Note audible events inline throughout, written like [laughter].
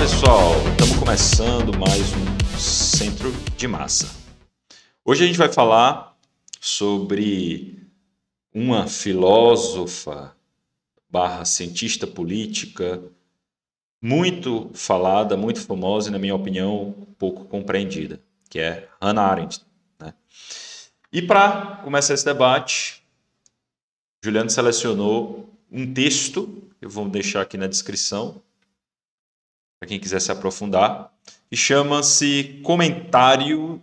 pessoal, estamos começando mais um Centro de Massa. Hoje a gente vai falar sobre uma filósofa barra cientista política muito falada, muito famosa e, na minha opinião, pouco compreendida, que é Hannah Arendt. Né? E para começar esse debate, Juliano selecionou um texto, eu vou deixar aqui na descrição, para quem quiser se aprofundar, e chama-se Comentários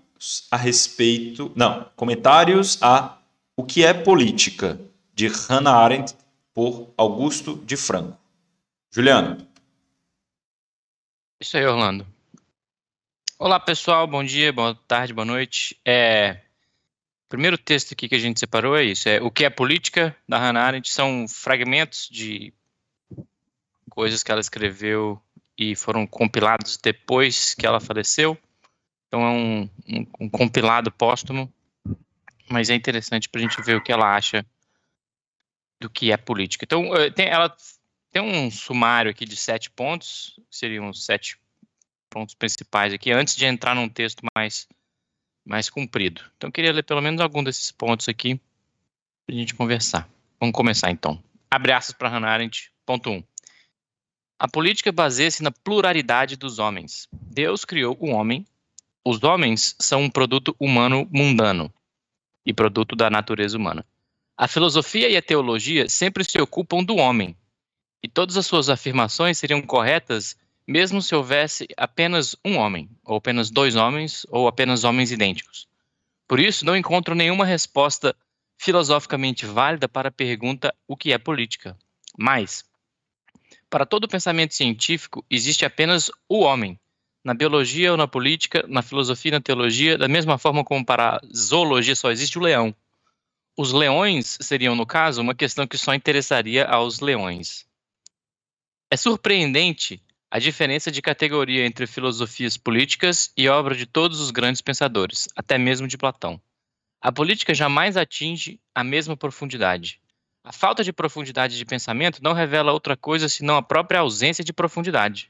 a respeito. Não, Comentários a O que é Política, de Hannah Arendt, por Augusto de Franco. Juliano. Isso aí, Orlando. Olá, pessoal. Bom dia, boa tarde, boa noite. É, primeiro texto aqui que a gente separou é isso: é O que é política, da Hannah Arendt. São fragmentos de coisas que ela escreveu e foram compilados depois que ela faleceu. Então é um, um, um compilado póstumo, mas é interessante para a gente ver o que ela acha do que é política. Então eh, tem, ela tem um sumário aqui de sete pontos, seriam os sete pontos principais aqui, antes de entrar num texto mais, mais comprido. Então queria ler pelo menos algum desses pontos aqui para a gente conversar. Vamos começar então. Abre aspas para Hannah Arendt, ponto 1. Um. A política baseia-se na pluralidade dos homens. Deus criou o homem. Os homens são um produto humano mundano e produto da natureza humana. A filosofia e a teologia sempre se ocupam do homem, e todas as suas afirmações seriam corretas mesmo se houvesse apenas um homem, ou apenas dois homens, ou apenas homens idênticos. Por isso, não encontro nenhuma resposta filosoficamente válida para a pergunta o que é política. Mas, para todo pensamento científico, existe apenas o homem. Na biologia ou na política, na filosofia e na teologia, da mesma forma como para a zoologia só existe o leão. Os leões seriam, no caso, uma questão que só interessaria aos leões. É surpreendente a diferença de categoria entre filosofias políticas e obra de todos os grandes pensadores, até mesmo de Platão. A política jamais atinge a mesma profundidade. A falta de profundidade de pensamento não revela outra coisa senão a própria ausência de profundidade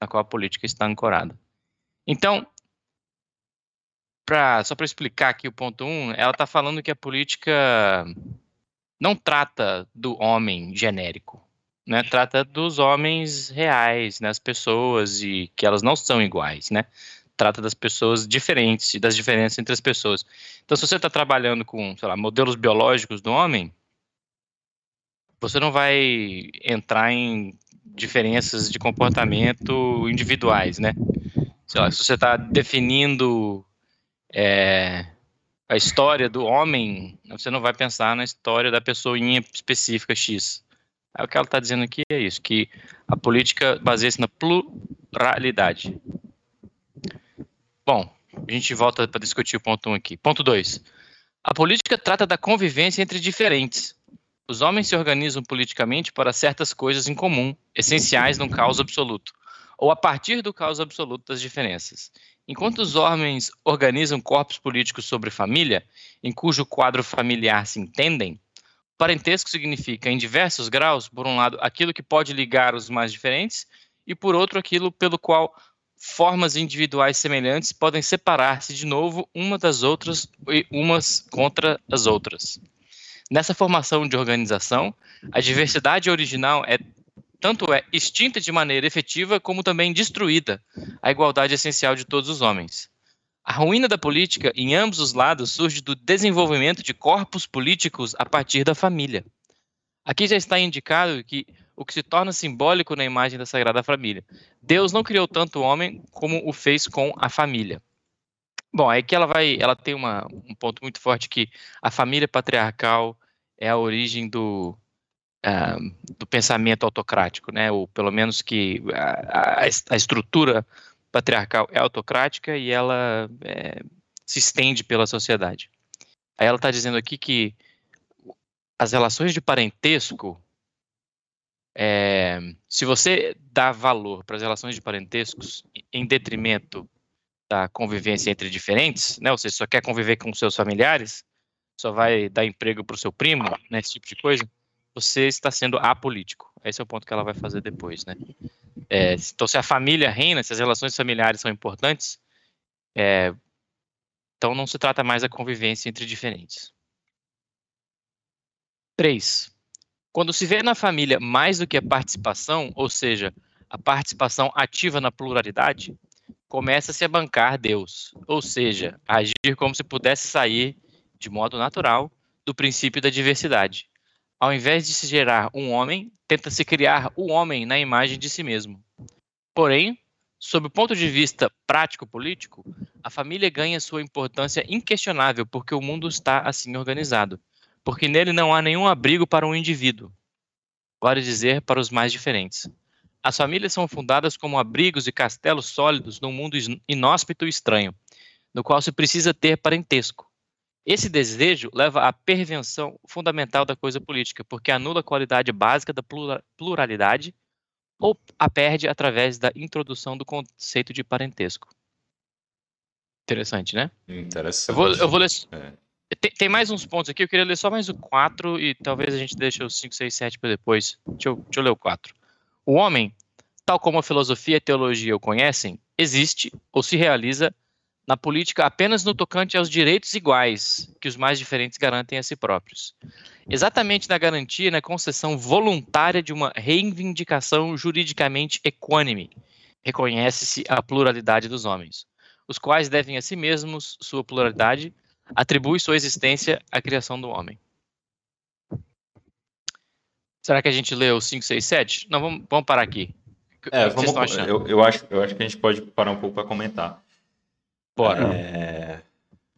na qual a política está ancorada. Então, pra, só para explicar aqui o ponto 1, um, ela está falando que a política não trata do homem genérico, né? trata dos homens reais, né? as pessoas, e que elas não são iguais, né? trata das pessoas diferentes, das diferenças entre as pessoas. Então, se você está trabalhando com, sei lá, modelos biológicos do homem, você não vai entrar em diferenças de comportamento individuais, né? Lá, se você está definindo é, a história do homem, você não vai pensar na história da pessoinha específica X. Aí o que ela está dizendo aqui é isso, que a política baseia-se na pluralidade. Bom, a gente volta para discutir o ponto 1 um aqui. Ponto 2. A política trata da convivência entre diferentes. Os homens se organizam politicamente para certas coisas em comum, essenciais num caos absoluto, ou a partir do caos absoluto das diferenças. Enquanto os homens organizam corpos políticos sobre família, em cujo quadro familiar se entendem, parentesco significa, em diversos graus, por um lado, aquilo que pode ligar os mais diferentes, e por outro, aquilo pelo qual formas individuais semelhantes podem separar-se de novo uma das outras e umas contra as outras. Nessa formação de organização, a diversidade original é tanto é extinta de maneira efetiva como também destruída, a igualdade essencial de todos os homens. A ruína da política, em ambos os lados, surge do desenvolvimento de corpos políticos a partir da família. Aqui já está indicado que o que se torna simbólico na imagem da Sagrada Família. Deus não criou tanto o homem como o fez com a família. Bom, é que ela vai, ela tem uma, um ponto muito forte que a família patriarcal é a origem do, uh, do pensamento autocrático, né? Ou pelo menos que a, a, a estrutura patriarcal é autocrática e ela é, se estende pela sociedade. Aí ela está dizendo aqui que as relações de parentesco, é, se você dá valor para as relações de parentescos em detrimento da convivência entre diferentes, né, ou seja, só quer conviver com seus familiares, só vai dar emprego para o seu primo, né, esse tipo de coisa, você está sendo apolítico. esse é o ponto que ela vai fazer depois, né? É, então, se a família reina, se as relações familiares são importantes, é, então não se trata mais da convivência entre diferentes. 3. Quando se vê na família mais do que a participação, ou seja, a participação ativa na pluralidade, começa-se a bancar Deus, ou seja, agir como se pudesse sair, de modo natural, do princípio da diversidade. Ao invés de se gerar um homem, tenta-se criar o homem na imagem de si mesmo. Porém, sob o ponto de vista prático-político, a família ganha sua importância inquestionável porque o mundo está assim organizado, porque nele não há nenhum abrigo para um indivíduo, vale dizer, para os mais diferentes. As famílias são fundadas como abrigos e castelos sólidos num mundo inóspito e estranho, no qual se precisa ter parentesco. Esse desejo leva à pervenção fundamental da coisa política, porque anula a qualidade básica da pluralidade ou a perde através da introdução do conceito de parentesco. Interessante, né? Interessante. Eu vou, eu vou ler. É. Tem, tem, mais uns pontos aqui, eu queria ler só mais o 4 e talvez a gente deixe o 5, 6, 7 para depois. Deixa eu, deixa eu ler o 4. O homem, tal como a filosofia e a teologia o conhecem, existe ou se realiza na política apenas no tocante aos direitos iguais que os mais diferentes garantem a si próprios. Exatamente na garantia e na concessão voluntária de uma reivindicação juridicamente equânime, reconhece-se a pluralidade dos homens, os quais devem a si mesmos sua pluralidade, atribui sua existência à criação do homem. Será que a gente leu 5, 6, 7? Não, vamos, vamos parar aqui. É, vamos, eu, eu, acho, eu acho que a gente pode parar um pouco para comentar. Bora. É...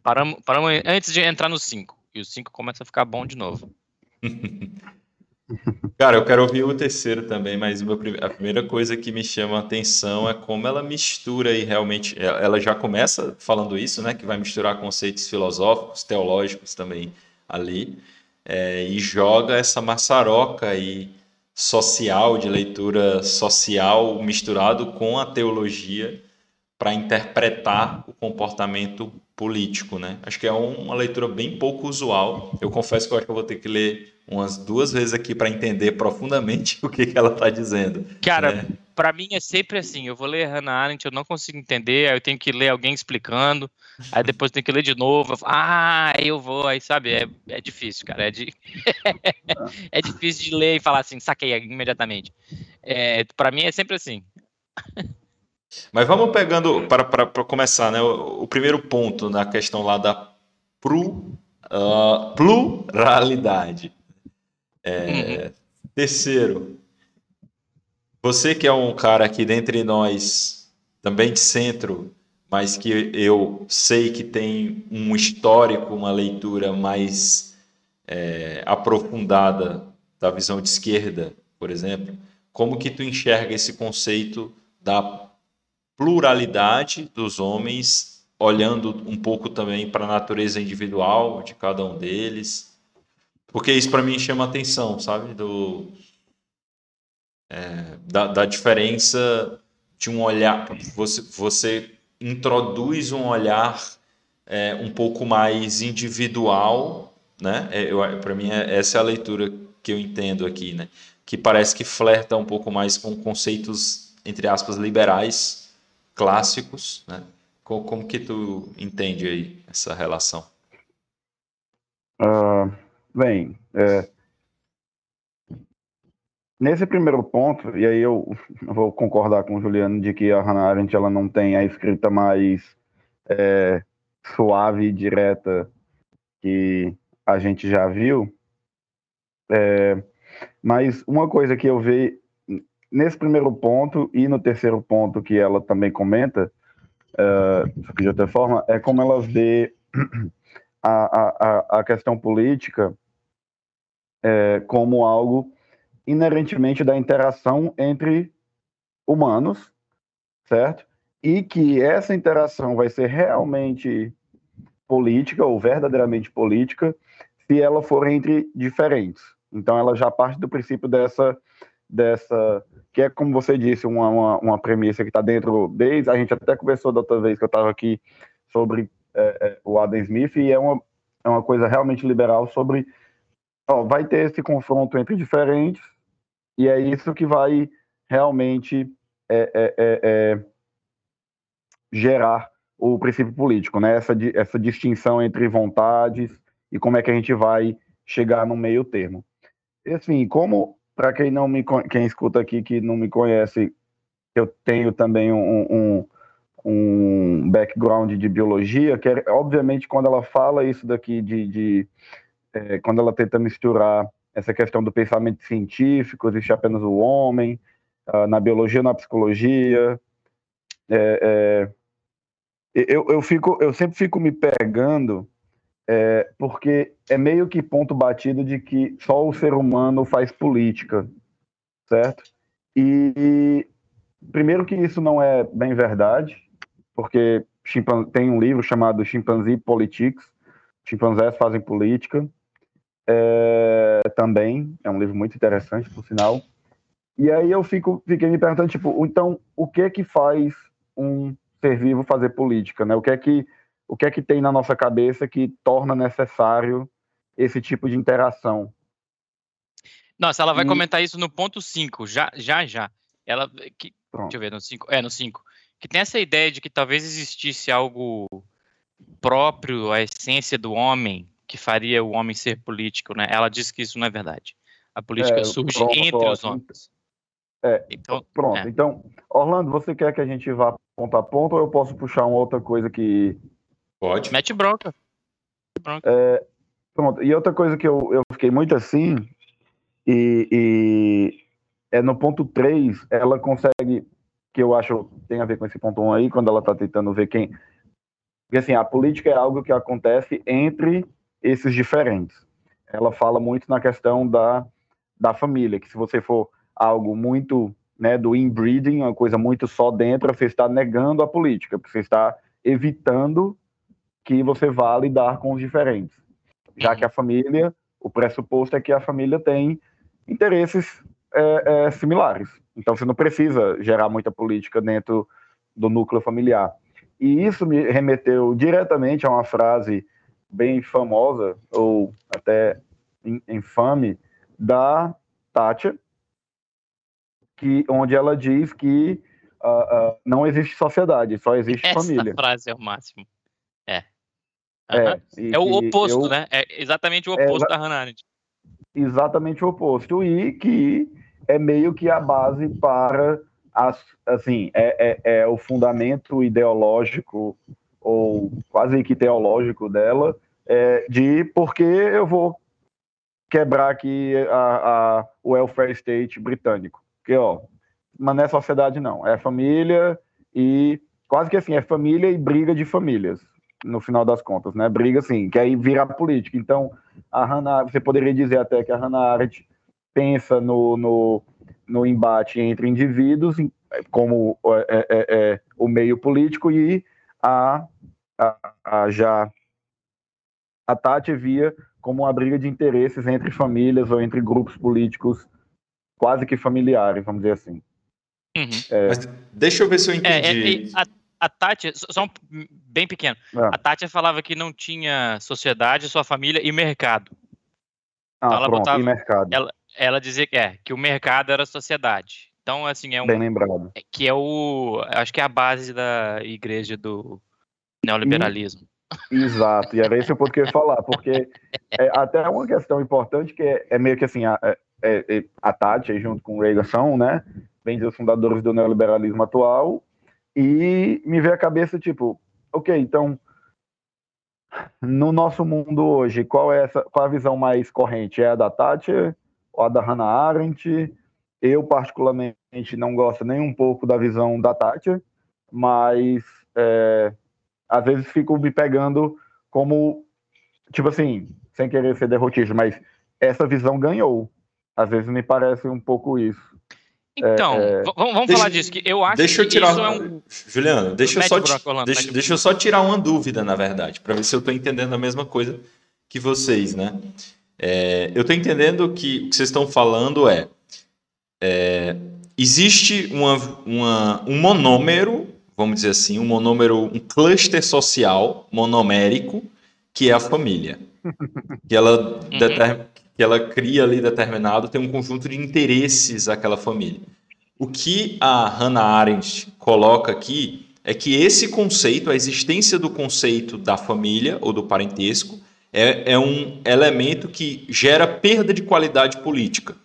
Paramos, paramos antes de entrar no 5. E o 5 começa a ficar bom de novo. [laughs] Cara, eu quero ouvir o terceiro também, mas a primeira coisa que me chama a atenção é como ela mistura e realmente. Ela já começa falando isso, né? Que vai misturar conceitos filosóficos, teológicos também ali é, e joga essa maçaroca aí social, de leitura social, misturado com a teologia para interpretar o comportamento político, né? Acho que é uma leitura bem pouco usual. Eu confesso que eu acho que eu vou ter que ler umas duas vezes aqui para entender profundamente [laughs] o que, que ela está dizendo. Cara, né? para mim é sempre assim. Eu vou ler Hannah Arendt, eu não consigo entender, aí eu tenho que ler alguém explicando, aí depois tenho que ler de novo. Eu falo, ah, eu vou, aí sabe, é, é difícil, cara. É, de... [laughs] é difícil de ler e falar assim, saquei imediatamente. É, para mim é sempre assim. [laughs] Mas vamos pegando, para começar, né, o, o, primeiro ponto na questão lá da pru, uh, pluralidade. É, uhum. Terceiro, você que é um cara aqui dentre nós, também de centro, mas que eu sei que tem um histórico, uma leitura mais é, aprofundada da visão de esquerda, por exemplo, como que tu enxerga esse conceito da pluralidade dos homens, olhando um pouco também para a natureza individual de cada um deles? Porque isso para mim chama atenção, sabe? Do, é, da, da, diferença de um olhar. Você, você introduz um olhar é, um pouco mais individual, né? É, para mim, é, essa é a leitura que eu entendo aqui, né? Que parece que flerta um pouco mais com conceitos, entre aspas, liberais, clássicos, né? Como, como que tu entende aí essa relação? Uh, bem, é, Nesse primeiro ponto, e aí eu [laughs] vou concordar com o Juliano de que a Hannah Arendt ela não tem a escrita mais é, suave e direta que a gente já viu. É, mas uma coisa que eu vi nesse primeiro ponto e no terceiro ponto que ela também comenta, uh, de outra forma, é como ela vê a, a, a questão política é, como algo inerentemente da interação entre humanos, certo? E que essa interação vai ser realmente política ou verdadeiramente política se ela for entre diferentes. Então ela já parte do princípio dessa dessa que é como você disse uma, uma, uma premissa que está dentro desde a gente até conversou da outra vez que eu estava aqui sobre é, é, o Adam Smith e é uma é uma coisa realmente liberal sobre ó, vai ter esse confronto entre diferentes E é isso que vai realmente é, é, é, é gerar o princípio político, né? Essa, essa distinção entre vontades e como é que a gente vai chegar no meio termo. E, assim, como para quem não me quem escuta aqui que não me conhece, eu tenho também um, um, um background de biologia, que é, obviamente quando ela fala isso daqui de, de é, quando ela tenta misturar essa questão do pensamento científico, existe apenas o homem, uh, na biologia, na psicologia, é, é, eu, eu, fico, eu sempre fico me pegando é, porque é meio que ponto batido de que só o ser humano faz política, certo? E primeiro que isso não é bem verdade, porque tem um livro chamado Chimpanzee Politics, chimpanzés fazem política, é, também é um livro muito interessante, por sinal. E aí eu fico, fiquei me perguntando, tipo, então o que que faz um ser vivo fazer política, né? O que é que o que é que tem na nossa cabeça que torna necessário esse tipo de interação? Nossa, ela vai e... comentar isso no ponto 5, já, já, já. Ela, que, deixa eu ver, no 5, é, no 5. Que tem essa ideia de que talvez existisse algo próprio, a essência do homem, que faria o homem ser político, né? Ela diz que isso não é verdade. A política é, surge pronto, entre os homens. É, então, pronto. É. Então, Orlando, você quer que a gente vá ponto a ponto ou eu posso puxar uma outra coisa que Pode. Mete bronca. bronca. É, pronto. E outra coisa que eu, eu fiquei muito assim, e, e é no ponto 3, ela consegue, que eu acho tem a ver com esse ponto 1 aí, quando ela está tentando ver quem. Porque assim, a política é algo que acontece entre esses diferentes. Ela fala muito na questão da, da família, que se você for algo muito né, do inbreeding, uma coisa muito só dentro, você está negando a política, você está evitando que você vá lidar com os diferentes. Já que a família, o pressuposto é que a família tem interesses é, é, similares. Então você não precisa gerar muita política dentro do núcleo familiar. E isso me remeteu diretamente a uma frase bem famosa, ou até infame, da Tátia, que, onde ela diz que uh, uh, não existe sociedade, só existe Essa família. Essa frase é o máximo. É. É, é o oposto, eu, né? É exatamente o oposto é, da Hannah Arendt. Exatamente o oposto. E que é meio que a base para, as, assim, é, é, é o fundamento ideológico ou quase que teológico dela é, de porque eu vou quebrar aqui a, a, o welfare state britânico. Porque, ó, mas não é sociedade, não. É família e quase que assim, é família e briga de famílias no final das contas, né? Briga assim, que aí vira política. Então, a Hannah, você poderia dizer até que a Hannah Arendt pensa no, no, no embate entre indivíduos como é, é, é, o meio político e a, a, a, já a Tati via como uma briga de interesses entre famílias ou entre grupos políticos quase que familiares, vamos dizer assim. Uhum. É, Mas deixa eu ver se eu entendi. É, a, a Tati, só um bem pequeno. É. A Tati falava que não tinha sociedade, sua família e mercado. Ah, então ela pronto, botava, e mercado. Ela, ela dizia que é, que o mercado era a sociedade. Então, assim, é um. Bem lembrado. É, que é o. Acho que é a base da igreja do neoliberalismo. E, exato, e era esse o ponto que eu ia falar, porque é até uma questão importante que é, é meio que assim, a, é, é, a Tati, junto com o Reagan, são, né, bem os fundadores do neoliberalismo atual, e me veio a cabeça, tipo, ok, então, no nosso mundo hoje, qual é essa, qual a visão mais corrente? É a da Thatcher ou a da Hannah Arendt? Eu, particularmente, não gosto nem um pouco da visão da Thatcher, mas é, às vezes fico me pegando como, tipo assim, sem querer ser derrotista, mas essa visão ganhou. Às vezes me parece um pouco isso. Então, é, é... vamos, vamos deixa, falar disso, que eu acho deixa eu tirar, isso é um... Juliano, deixa eu, só, deixa, deixa eu só tirar uma dúvida, na verdade, para ver se eu estou entendendo a mesma coisa que vocês, né? É, eu estou entendendo que o que vocês estão falando é, é existe uma, uma, um monômero, vamos dizer assim, um monômero, um cluster social monomérico, que é a família. Que ela uhum. determina que ela cria ali determinado, tem um conjunto de interesses aquela família. O que a Hannah Arendt coloca aqui é que esse conceito, a existência do conceito da família ou do parentesco, é, é um elemento que gera perda de qualidade política.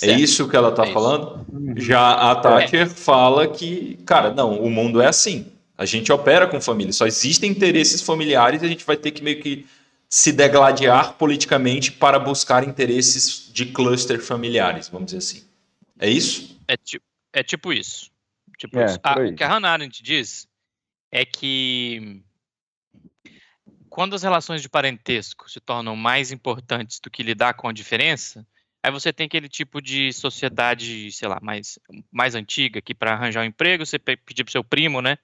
É certo. É isso que ela está é falando? Já a Thatcher é. fala que, cara, não, o mundo é assim. A gente opera com família, só existem interesses familiares e a gente vai ter que meio que se degladiar politicamente para buscar interesses de cluster familiares, vamos dizer assim. É isso? É, tipo, é tipo isso. Tipo é, isso. Ah, o que a Hannah Arendt diz é que quando as relações de parentesco se tornam mais importantes do que lidar com a diferença, aí você tem aquele tipo de sociedade, sei lá, mais, mais antiga, que para arranjar um emprego você pedir para seu primo, né?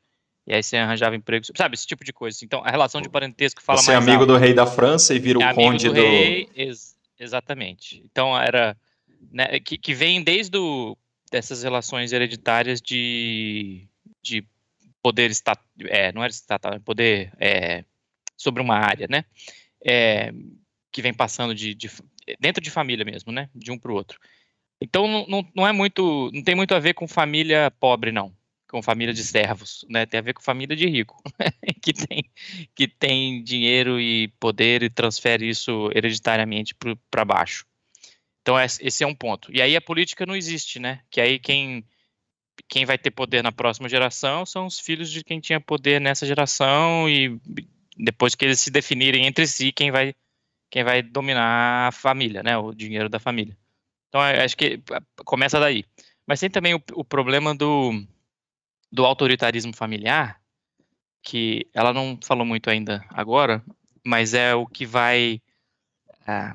E aí você arranjava emprego, sabe, esse tipo de coisa. Então, a relação de parentesco fala você mais. Você é amigo alto. do rei da França e vira é o conde do. do... Rei, ex exatamente. Então, era. Né, que, que vem desde o, dessas relações hereditárias de, de poder estatal. É, não era estatal, poder é, sobre uma área, né? É, que vem passando de, de, dentro de família mesmo, né? De um para o outro. Então, não, não, não é muito. Não tem muito a ver com família pobre, não com família de servos, né? Tem a ver com família de rico, [laughs] que tem que tem dinheiro e poder e transfere isso hereditariamente para baixo. Então esse é um ponto. E aí a política não existe, né? Que aí quem quem vai ter poder na próxima geração são os filhos de quem tinha poder nessa geração e depois que eles se definirem entre si, quem vai quem vai dominar a família, né? O dinheiro da família. Então acho que começa daí. Mas tem também o, o problema do do autoritarismo familiar, que ela não falou muito ainda agora, mas é o que vai é,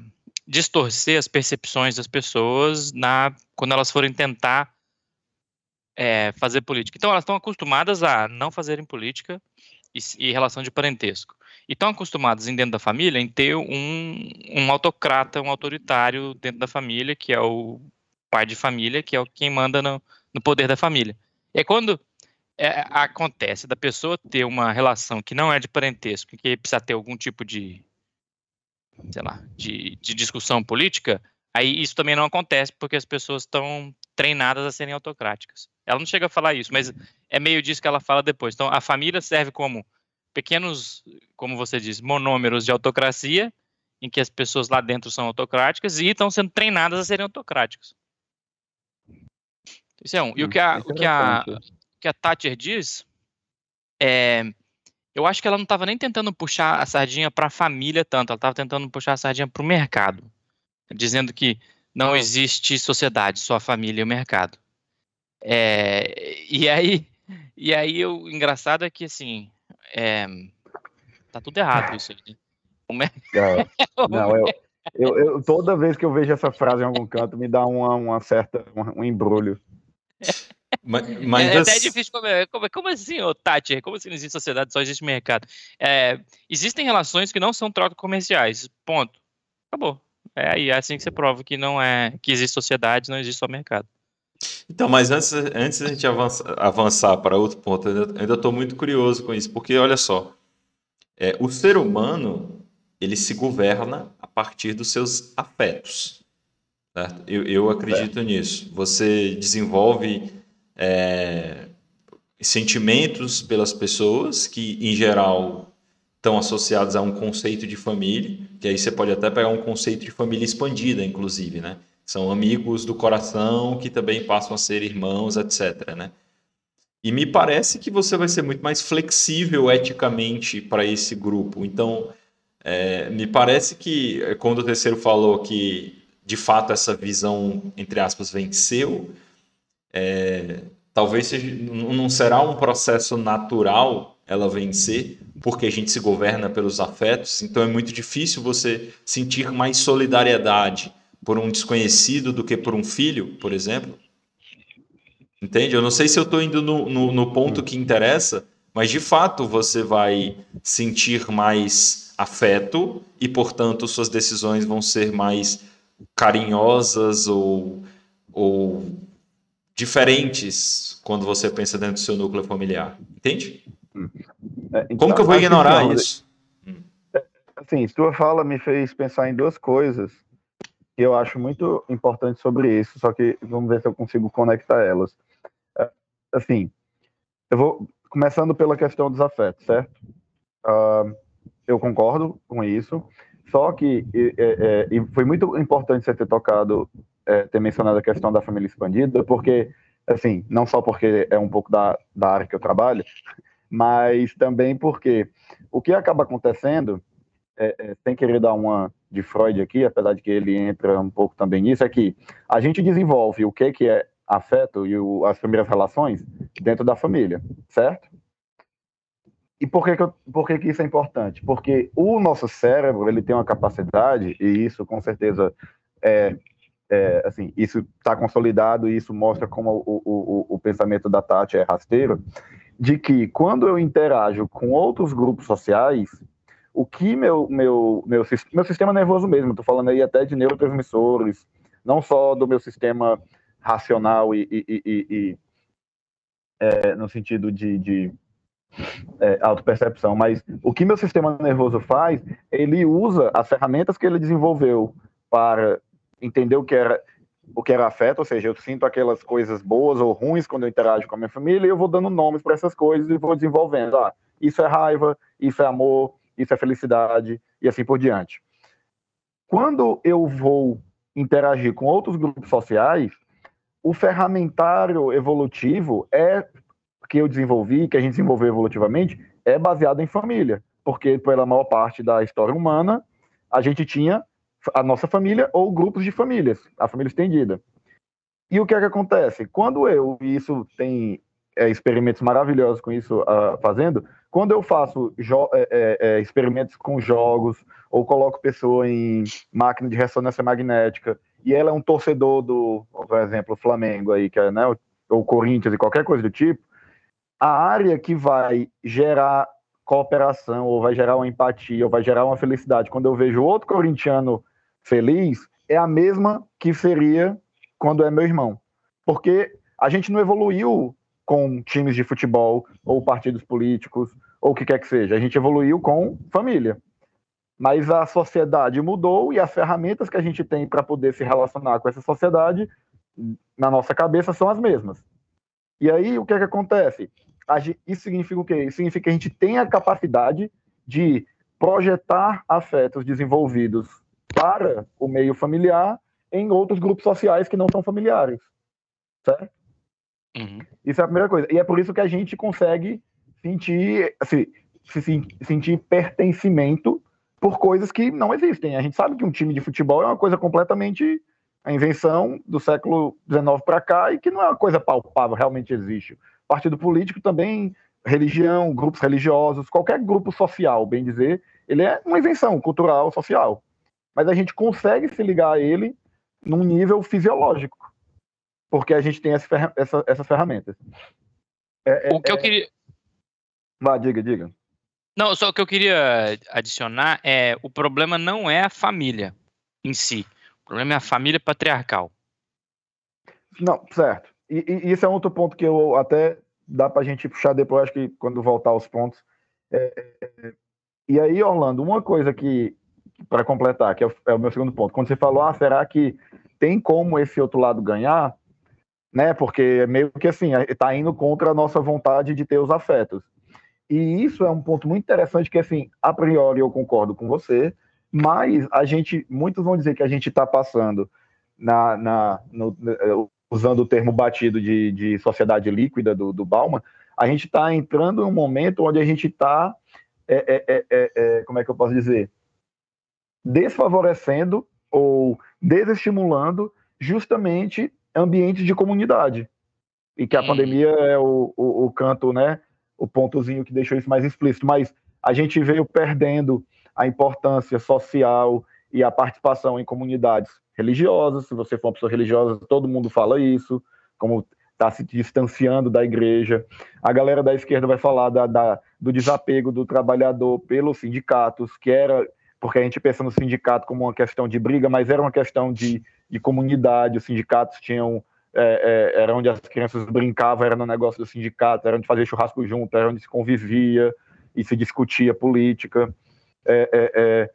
distorcer as percepções das pessoas na quando elas forem tentar é, fazer política. Então elas estão acostumadas a não fazerem política e, e relação de parentesco. E estão acostumadas dentro da família em ter um, um autocrata, um autoritário dentro da família, que é o pai de família, que é o quem manda no, no poder da família. E quando é, acontece da pessoa ter uma relação que não é de parentesco, que precisa ter algum tipo de, sei lá, de, de discussão política, aí isso também não acontece porque as pessoas estão treinadas a serem autocráticas. Ela não chega a falar isso, mas é meio disso que ela fala depois. Então, a família serve como pequenos, como você diz, monômeros de autocracia, em que as pessoas lá dentro são autocráticas e estão sendo treinadas a serem autocráticas. Isso é um. E o que a, o que a, que a Thatcher diz, é, eu acho que ela não estava nem tentando puxar a sardinha para a família tanto, ela estava tentando puxar a sardinha para o mercado, dizendo que não existe sociedade, só a família e o mercado. É, e aí, e aí o engraçado é que assim, é, tá tudo errado isso aí. Né? [laughs] Não, [laughs] não eu, eu, eu, toda vez que eu vejo essa frase em algum canto me dá uma, uma certa um, um embrulho. Mas, mas é, até difícil. Como, como, como assim, ô, Tati? Como assim não existe sociedade, só existe mercado? É, existem relações que não são trocas comerciais. Ponto. Acabou. É aí, é assim que você prova que não é que existe sociedade, não existe só mercado. Então, mas antes, antes a gente avançar, avançar para outro ponto, eu ainda estou muito curioso com isso, porque olha só, é, o ser humano ele se governa a partir dos seus afetos. Certo? Eu, eu acredito é. nisso. Você desenvolve é, sentimentos pelas pessoas que, em geral, estão associados a um conceito de família, que aí você pode até pegar um conceito de família expandida, inclusive, né? São amigos do coração que também passam a ser irmãos, etc, né? E me parece que você vai ser muito mais flexível eticamente para esse grupo. Então, é, me parece que quando o terceiro falou que de fato essa visão, entre aspas, venceu, é, talvez seja, não será um processo natural ela vencer, porque a gente se governa pelos afetos, então é muito difícil você sentir mais solidariedade por um desconhecido do que por um filho, por exemplo. Entende? Eu não sei se eu estou indo no, no, no, ponto que interessa, mas de fato você vai sentir mais afeto e, portanto, suas decisões vão ser mais carinhosas ou, ou diferentes quando você pensa dentro do seu núcleo familiar. Entende? É, então, Como que eu vou ignorar que, isso? É, assim, sua fala me fez pensar em duas coisas. que eu acho muito importante sobre isso, só que vamos ver se eu consigo conectar elas. É, assim, eu vou começando pela questão dos afetos, certo? Uh, eu concordo com isso, só que é, é, foi muito importante você ter tocado, é, ter mencionado a questão da família expandida, porque, assim, não só porque é um pouco da, da área que eu trabalho, mas também porque o que acaba acontecendo, é, é, sem querer dar uma de Freud aqui, apesar de que ele entra um pouco também nisso, é que a gente desenvolve o que, que é afeto e o, as primeiras relações dentro da família, certo? E por que, que, eu, por que, que isso é importante? Porque o nosso cérebro ele tem uma capacidade, e isso com certeza é, é assim, isso está consolidado e isso mostra como o, o, o pensamento da Tati é rasteiro, de que quando eu interajo com outros grupos sociais, o que meu, meu, meu, meu sistema nervoso mesmo, estou falando aí até de neurotransmissores, não só do meu sistema racional e, e, e, e é, no sentido de, de é, autopercepção, mas o que meu sistema nervoso faz, ele usa as ferramentas que ele desenvolveu para entender o que era o que era afeto, ou seja, eu sinto aquelas coisas boas ou ruins quando eu interajo com a minha família e eu vou dando nomes para essas coisas e vou desenvolvendo. Ah, isso é raiva, isso é amor, isso é felicidade e assim por diante. Quando eu vou interagir com outros grupos sociais, o ferramentário evolutivo é que eu desenvolvi, que a gente desenvolveu evolutivamente, é baseado em família, porque pela maior parte da história humana, a gente tinha a nossa família ou grupos de famílias, a família estendida. E o que é que acontece? Quando eu, e isso tem é, experimentos maravilhosos com isso uh, fazendo, quando eu faço é, é, é, experimentos com jogos, ou coloco pessoa em máquina de ressonância magnética, e ela é um torcedor do, por exemplo, Flamengo aí, que é, né, ou Corinthians e qualquer coisa do tipo, a área que vai gerar cooperação, ou vai gerar uma empatia, ou vai gerar uma felicidade, quando eu vejo outro corintiano feliz, é a mesma que seria quando é meu irmão. Porque a gente não evoluiu com times de futebol, ou partidos políticos, ou o que quer que seja. A gente evoluiu com família. Mas a sociedade mudou e as ferramentas que a gente tem para poder se relacionar com essa sociedade, na nossa cabeça, são as mesmas. E aí, o que é que acontece? Isso significa o quê? Isso significa que a gente tem a capacidade de projetar afetos desenvolvidos para o meio familiar em outros grupos sociais que não são familiares. Certo? Uhum. Isso é a primeira coisa. E é por isso que a gente consegue sentir, assim, se, sentir pertencimento por coisas que não existem. A gente sabe que um time de futebol é uma coisa completamente a invenção do século XIX para cá e que não é uma coisa palpável, realmente existe. Partido político também, religião, grupos religiosos, qualquer grupo social, bem dizer, ele é uma invenção cultural, social. Mas a gente consegue se ligar a ele num nível fisiológico, porque a gente tem essa, essa, essas ferramentas. É, é, o que eu é queria. Vá, diga, diga. Não, só o que eu queria adicionar é o problema não é a família em si. O problema é a família patriarcal. Não, certo. E, e isso é outro ponto que eu até dá para a gente puxar depois, acho que quando voltar aos pontos. É, é, e aí, Orlando, uma coisa que, para completar, que é o, é o, meu segundo ponto, quando você falou, ah, será que tem como esse outro lado ganhar? Né? Porque meio que assim, está indo contra a nossa vontade de ter os afetos. E isso é um ponto muito interessante, que assim, a priori eu concordo com você, mas a gente, muitos vão dizer que a gente está passando na, na no, usando o termo batido de, de sociedade líquida do, do Bauman, a gente está entrando em um momento onde a gente está, é é, é, é, é, como é que eu posso dizer, desfavorecendo ou desestimulando justamente ambientes de comunidade. E que a pandemia é o, o, o canto, né, o pontozinho que deixou isso mais explícito. Mas a gente veio perdendo a importância social e a participação em comunidades religiosas. Se você for uma pessoa religiosa, todo mundo fala isso, como está se distanciando da igreja. A galera da esquerda vai falar da, da, do desapego do trabalhador pelos sindicatos, que era porque a gente pensa no sindicato como uma questão de briga, mas era uma questão de, de comunidade. Os sindicatos tinham é, é, era onde as crianças brincavam, era no negócio do sindicato, era onde fazia churrasco junto, era onde se convivia e se discutia política. É, é, é,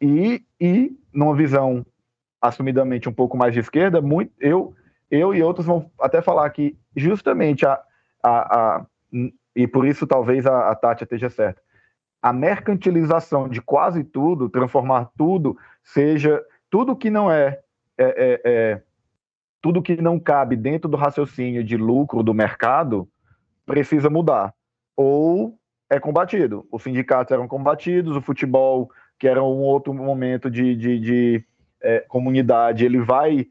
e, e numa visão assumidamente um pouco mais de esquerda, muito, eu, eu e outros vão até falar que justamente a, a, a e por isso talvez a, a Tati esteja certa, a mercantilização de quase tudo, transformar tudo, seja tudo que não é, é, é, é tudo que não cabe dentro do raciocínio de lucro do mercado, precisa mudar. Ou é combatido. Os sindicatos eram combatidos, o futebol, que era um outro momento de, de, de é, comunidade, ele vai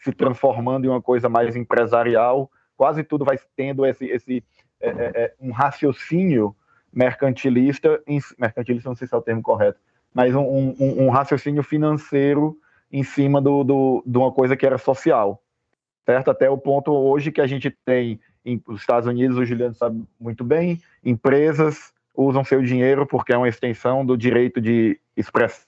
se transformando em uma coisa mais empresarial. Quase tudo vai tendo esse, esse é, é, é um raciocínio mercantilista, mercantilista não sei se é o termo correto, mas um, um, um raciocínio financeiro em cima do, do, de uma coisa que era social, certo? Até o ponto hoje que a gente tem em, os Estados Unidos, o Juliano sabe muito bem, empresas usam seu dinheiro porque é uma extensão do direito de expressão,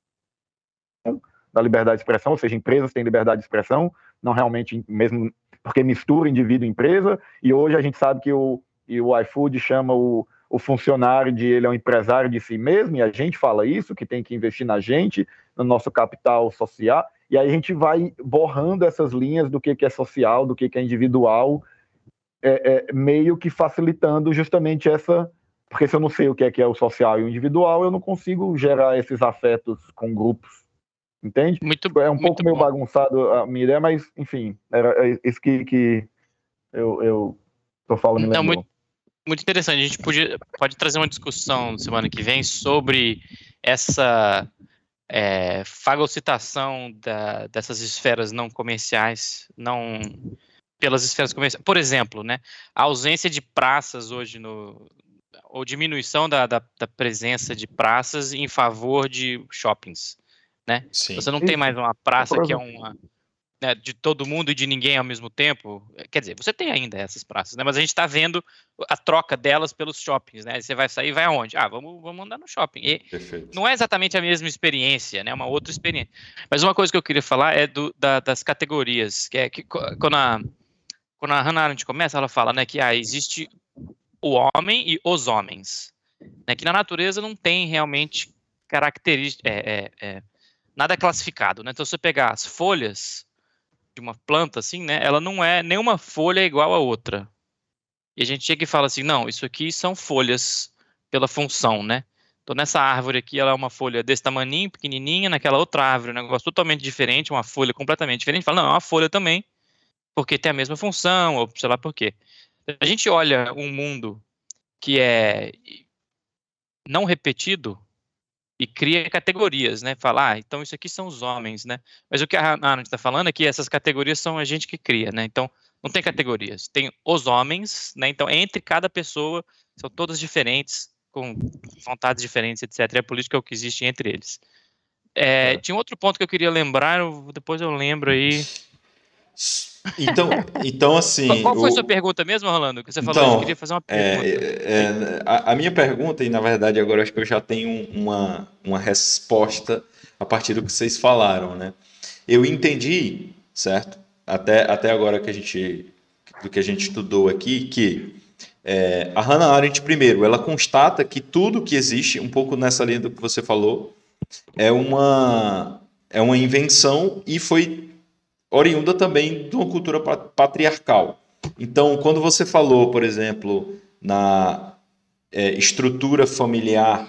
da liberdade de expressão, ou seja, empresas têm liberdade de expressão, não realmente mesmo porque mistura indivíduo e empresa, e hoje a gente sabe que o, e o iFood chama o, o funcionário de ele é um empresário de si mesmo, e a gente fala isso, que tem que investir na gente, no nosso capital social, e aí a gente vai borrando essas linhas do que, que é social, do que, que é individual, é, é, meio que facilitando justamente essa. Porque se eu não sei o que é, que é o social e o individual, eu não consigo gerar esses afetos com grupos. Entende? Muito, é um pouco meio bagunçado a minha ideia, mas, enfim, era é isso que, que eu, eu tô falando. Não, muito, muito interessante. A gente podia, pode trazer uma discussão semana que vem sobre essa é, fagocitação da, dessas esferas não comerciais, não pelas esferas comerciais. Por exemplo, né, a ausência de praças hoje no ou diminuição da, da, da presença de praças em favor de shoppings, né? Sim. Você não tem mais uma praça que é uma né, de todo mundo e de ninguém ao mesmo tempo. Quer dizer, você tem ainda essas praças, né? Mas a gente está vendo a troca delas pelos shoppings, né? Você vai sair, vai aonde? Ah, vamos, vamos andar no shopping. E não é exatamente a mesma experiência, né? É uma outra experiência. Mas uma coisa que eu queria falar é do, da, das categorias, que é que quando a quando a Hannah Arendt começa, ela fala, né, que ah, existe o homem e os homens, né? Que na natureza não tem realmente características, é, é, é, nada é classificado, né? Então, se você pegar as folhas de uma planta, assim, né? Ela não é nenhuma folha é igual a outra. E a gente chega e fala assim, não, isso aqui são folhas pela função, né? Então nessa árvore aqui ela é uma folha desse tamaninho, pequenininha, naquela outra árvore um negócio totalmente diferente, uma folha completamente diferente. Fala, não, é uma folha também, porque tem a mesma função, ou sei lá por quê. A gente olha um mundo que é não repetido, e cria categorias, né? Falar, ah, então isso aqui são os homens, né? Mas o que a Ana está falando é que essas categorias são a gente que cria, né? Então, não tem categorias, tem os homens, né? Então, entre cada pessoa, são todas diferentes, com vontades diferentes, etc. E a política é o que existe entre eles. É, tinha um outro ponto que eu queria lembrar, depois eu lembro aí. Então, então assim. Qual foi a sua pergunta mesmo, Rolando? Que você falou, então, eu queria fazer uma é, pergunta. É, é, a, a, minha pergunta, e na verdade agora acho que eu já tenho uma, uma resposta a partir do que vocês falaram, né? Eu entendi, certo? Até, até agora que a gente, do que a gente estudou aqui, que é, a Hannah Arendt, primeiro, ela constata que tudo que existe, um pouco nessa linha do que você falou, é uma, é uma invenção e foi oriunda também de uma cultura patriarcal. Então, quando você falou, por exemplo, na é, estrutura familiar,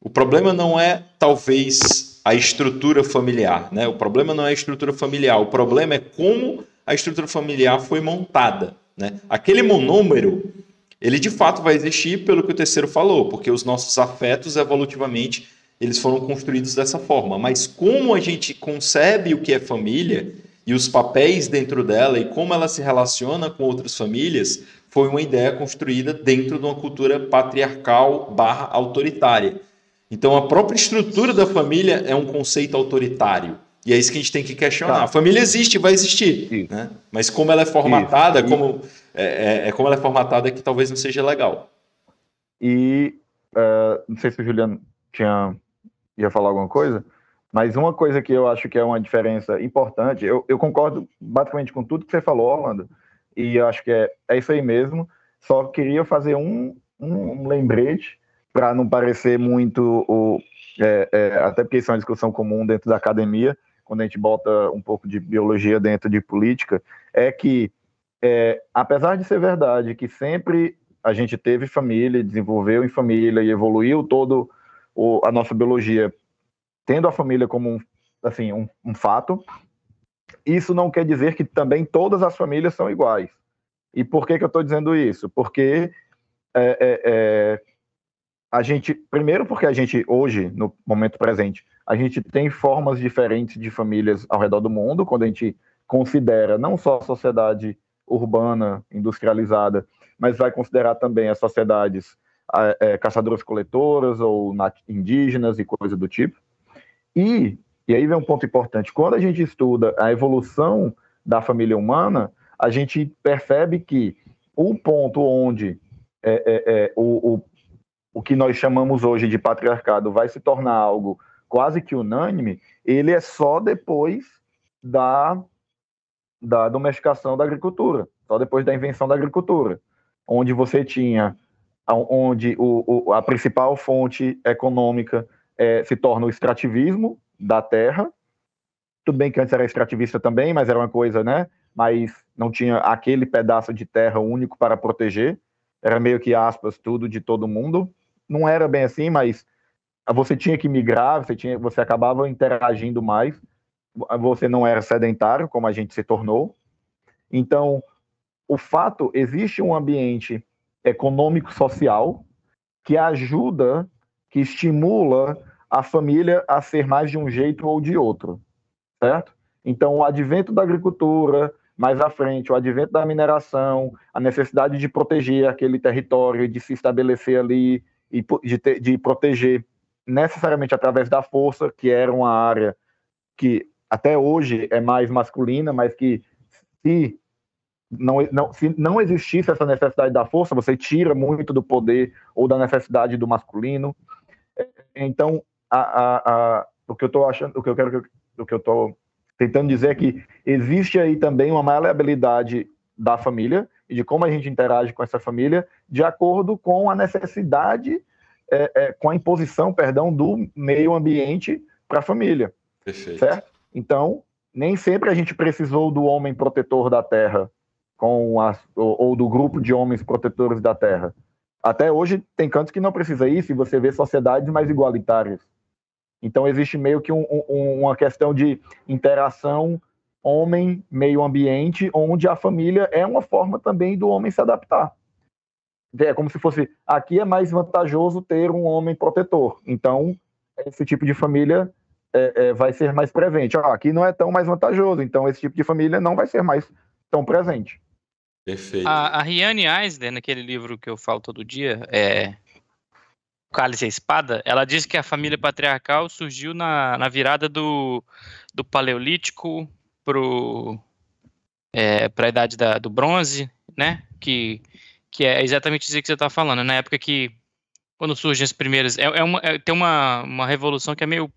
o problema não é talvez a estrutura familiar, né? O problema não é a estrutura familiar, o problema é como a estrutura familiar foi montada, né? Aquele monômero, ele de fato vai existir pelo que o terceiro falou, porque os nossos afetos evolutivamente eles foram construídos dessa forma, mas como a gente concebe o que é família, e os papéis dentro dela e como ela se relaciona com outras famílias foi uma ideia construída dentro de uma cultura patriarcal barra autoritária. Então a própria estrutura da família é um conceito autoritário. E é isso que a gente tem que questionar. Tá. A família existe, vai existir. Né? Mas como ela é formatada, como, é, é, é, como ela é formatada que talvez não seja legal. E uh, não sei se o Juliano tinha, ia falar alguma coisa, mas uma coisa que eu acho que é uma diferença importante, eu, eu concordo basicamente com tudo que você falou, Orlando, e eu acho que é, é isso aí mesmo. Só queria fazer um, um, um lembrete para não parecer muito o, é, é, até porque isso é uma discussão comum dentro da academia, quando a gente bota um pouco de biologia dentro de política, é que, é, apesar de ser verdade que sempre a gente teve família, desenvolveu em família e evoluiu todo o, a nossa biologia, tendo a família como um, assim, um, um fato, isso não quer dizer que também todas as famílias são iguais. E por que, que eu estou dizendo isso? Porque é, é, é, a gente, primeiro porque a gente hoje, no momento presente, a gente tem formas diferentes de famílias ao redor do mundo, quando a gente considera não só a sociedade urbana, industrializada, mas vai considerar também as sociedades é, caçadoras-coletoras ou indígenas e coisa do tipo. E e aí vem um ponto importante. Quando a gente estuda a evolução da família humana, a gente percebe que o ponto onde é, é, é, o, o, o que nós chamamos hoje de patriarcado vai se tornar algo quase que unânime, ele é só depois da, da domesticação da agricultura, só depois da invenção da agricultura, onde você tinha, onde o, o a principal fonte econômica é, se torna o extrativismo, da terra. Tudo bem que antes era extrativista também, mas era uma coisa, né? Mas não tinha aquele pedaço de terra único para proteger. Era meio que aspas tudo de todo mundo. Não era bem assim, mas você tinha que migrar, você tinha, você acabava interagindo mais. Você não era sedentário como a gente se tornou. Então, o fato existe um ambiente econômico social que ajuda, que estimula a família a ser mais de um jeito ou de outro, certo? Então, o advento da agricultura, mais à frente, o advento da mineração, a necessidade de proteger aquele território, de se estabelecer ali e de, de proteger necessariamente através da força, que era uma área que até hoje é mais masculina, mas que se não, não, se não existisse essa necessidade da força, você tira muito do poder ou da necessidade do masculino. Então, a, a, a, o que eu estou achando, o que eu quero, o que eu estou tentando dizer é que existe aí também uma maleabilidade da família e de como a gente interage com essa família de acordo com a necessidade, é, é, com a imposição, perdão, do meio ambiente para a família. Perfeito. Certo? Então, nem sempre a gente precisou do homem protetor da terra com as, ou, ou do grupo de homens protetores da terra. Até hoje tem cantos que não precisa isso e você vê sociedades mais igualitárias. Então, existe meio que um, um, uma questão de interação homem-meio ambiente, onde a família é uma forma também do homem se adaptar. É como se fosse, aqui é mais vantajoso ter um homem protetor. Então, esse tipo de família é, é, vai ser mais presente. Ah, aqui não é tão mais vantajoso, então esse tipo de família não vai ser mais tão presente. Perfeito. A, a Riane Eisler, naquele livro que eu falo todo dia, é, Cálice e a Espada, ela diz que a família patriarcal surgiu na, na virada do, do Paleolítico para é, a idade da, do Bronze, né? Que, que é exatamente isso que você está falando. Na época que, quando surgem as primeiras. É, é uma, é, tem uma, uma revolução que é meio,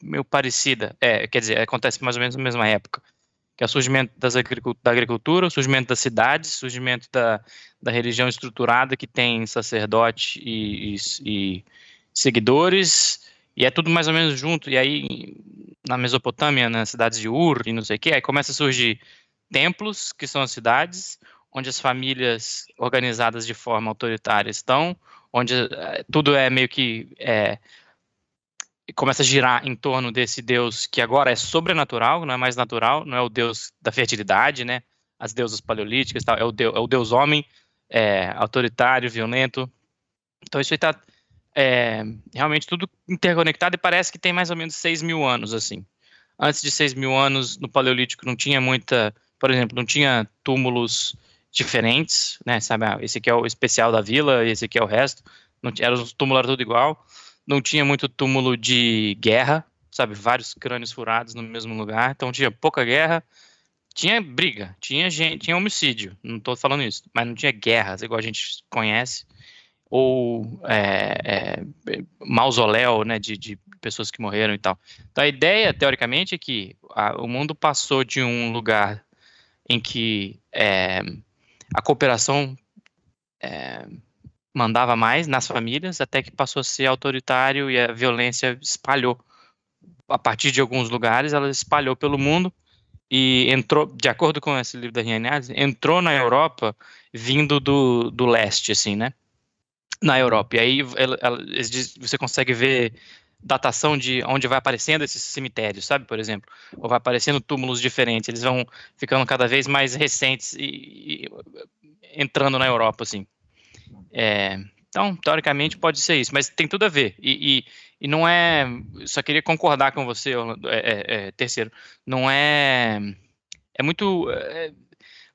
meio parecida. É, quer dizer, acontece mais ou menos na mesma época que é o surgimento da agricultura, o surgimento das cidades, o surgimento da, da religião estruturada que tem sacerdote e, e, e, seguidores, e é tudo mais ou menos junto. E aí, na Mesopotâmia, nas cidades de Ur e não sei o que, aí começa a surgir templos, que são as cidades, onde as famílias organizadas de forma autoritária estão, onde é, tudo é meio que é, começa a girar em torno desse Deus que agora é sobrenatural, não é mais natural, não é o Deus da fertilidade, né? As deusas paleolíticas, tal, é o Deus, é o Deus homem, é, autoritário, violento. Então isso aí está é, realmente tudo interconectado e parece que tem mais ou menos 6 mil anos, assim. Antes de 6 mil anos, no Paleolítico não tinha muita, por exemplo, não tinha túmulos diferentes, né? Sabe, ah, esse aqui é o especial da vila, esse aqui é o resto. Não, era, os túmulos eram tudo igual não tinha muito túmulo de guerra, sabe? Vários crânios furados no mesmo lugar. Então tinha pouca guerra. Tinha briga, tinha gente, tinha homicídio. Não estou falando isso, mas não tinha guerras, igual a gente conhece. Ou é, é, mausoléu, né? De, de, pessoas que morreram e tal. Então a ideia, teoricamente, é que a, o mundo passou de um lugar em que é, a cooperação é, mandava mais nas famílias, até que passou a ser autoritário e a violência espalhou a partir de alguns lugares, ela espalhou pelo mundo e entrou, de acordo com esse livro da Rianese, entrou na Europa vindo do, do leste, assim, né? Na Europa. E aí ela, ela, você consegue ver datação de onde vai aparecendo esses cemitérios, sabe, por exemplo, ou vai aparecendo túmulos diferentes, eles vão ficando cada vez mais recentes e, e entrando na Europa, assim. É, então, teoricamente, pode ser isso, mas tem tudo a ver. E, e, e não é. Só queria concordar com você, é, é, é, terceiro. Não é. É muito. É,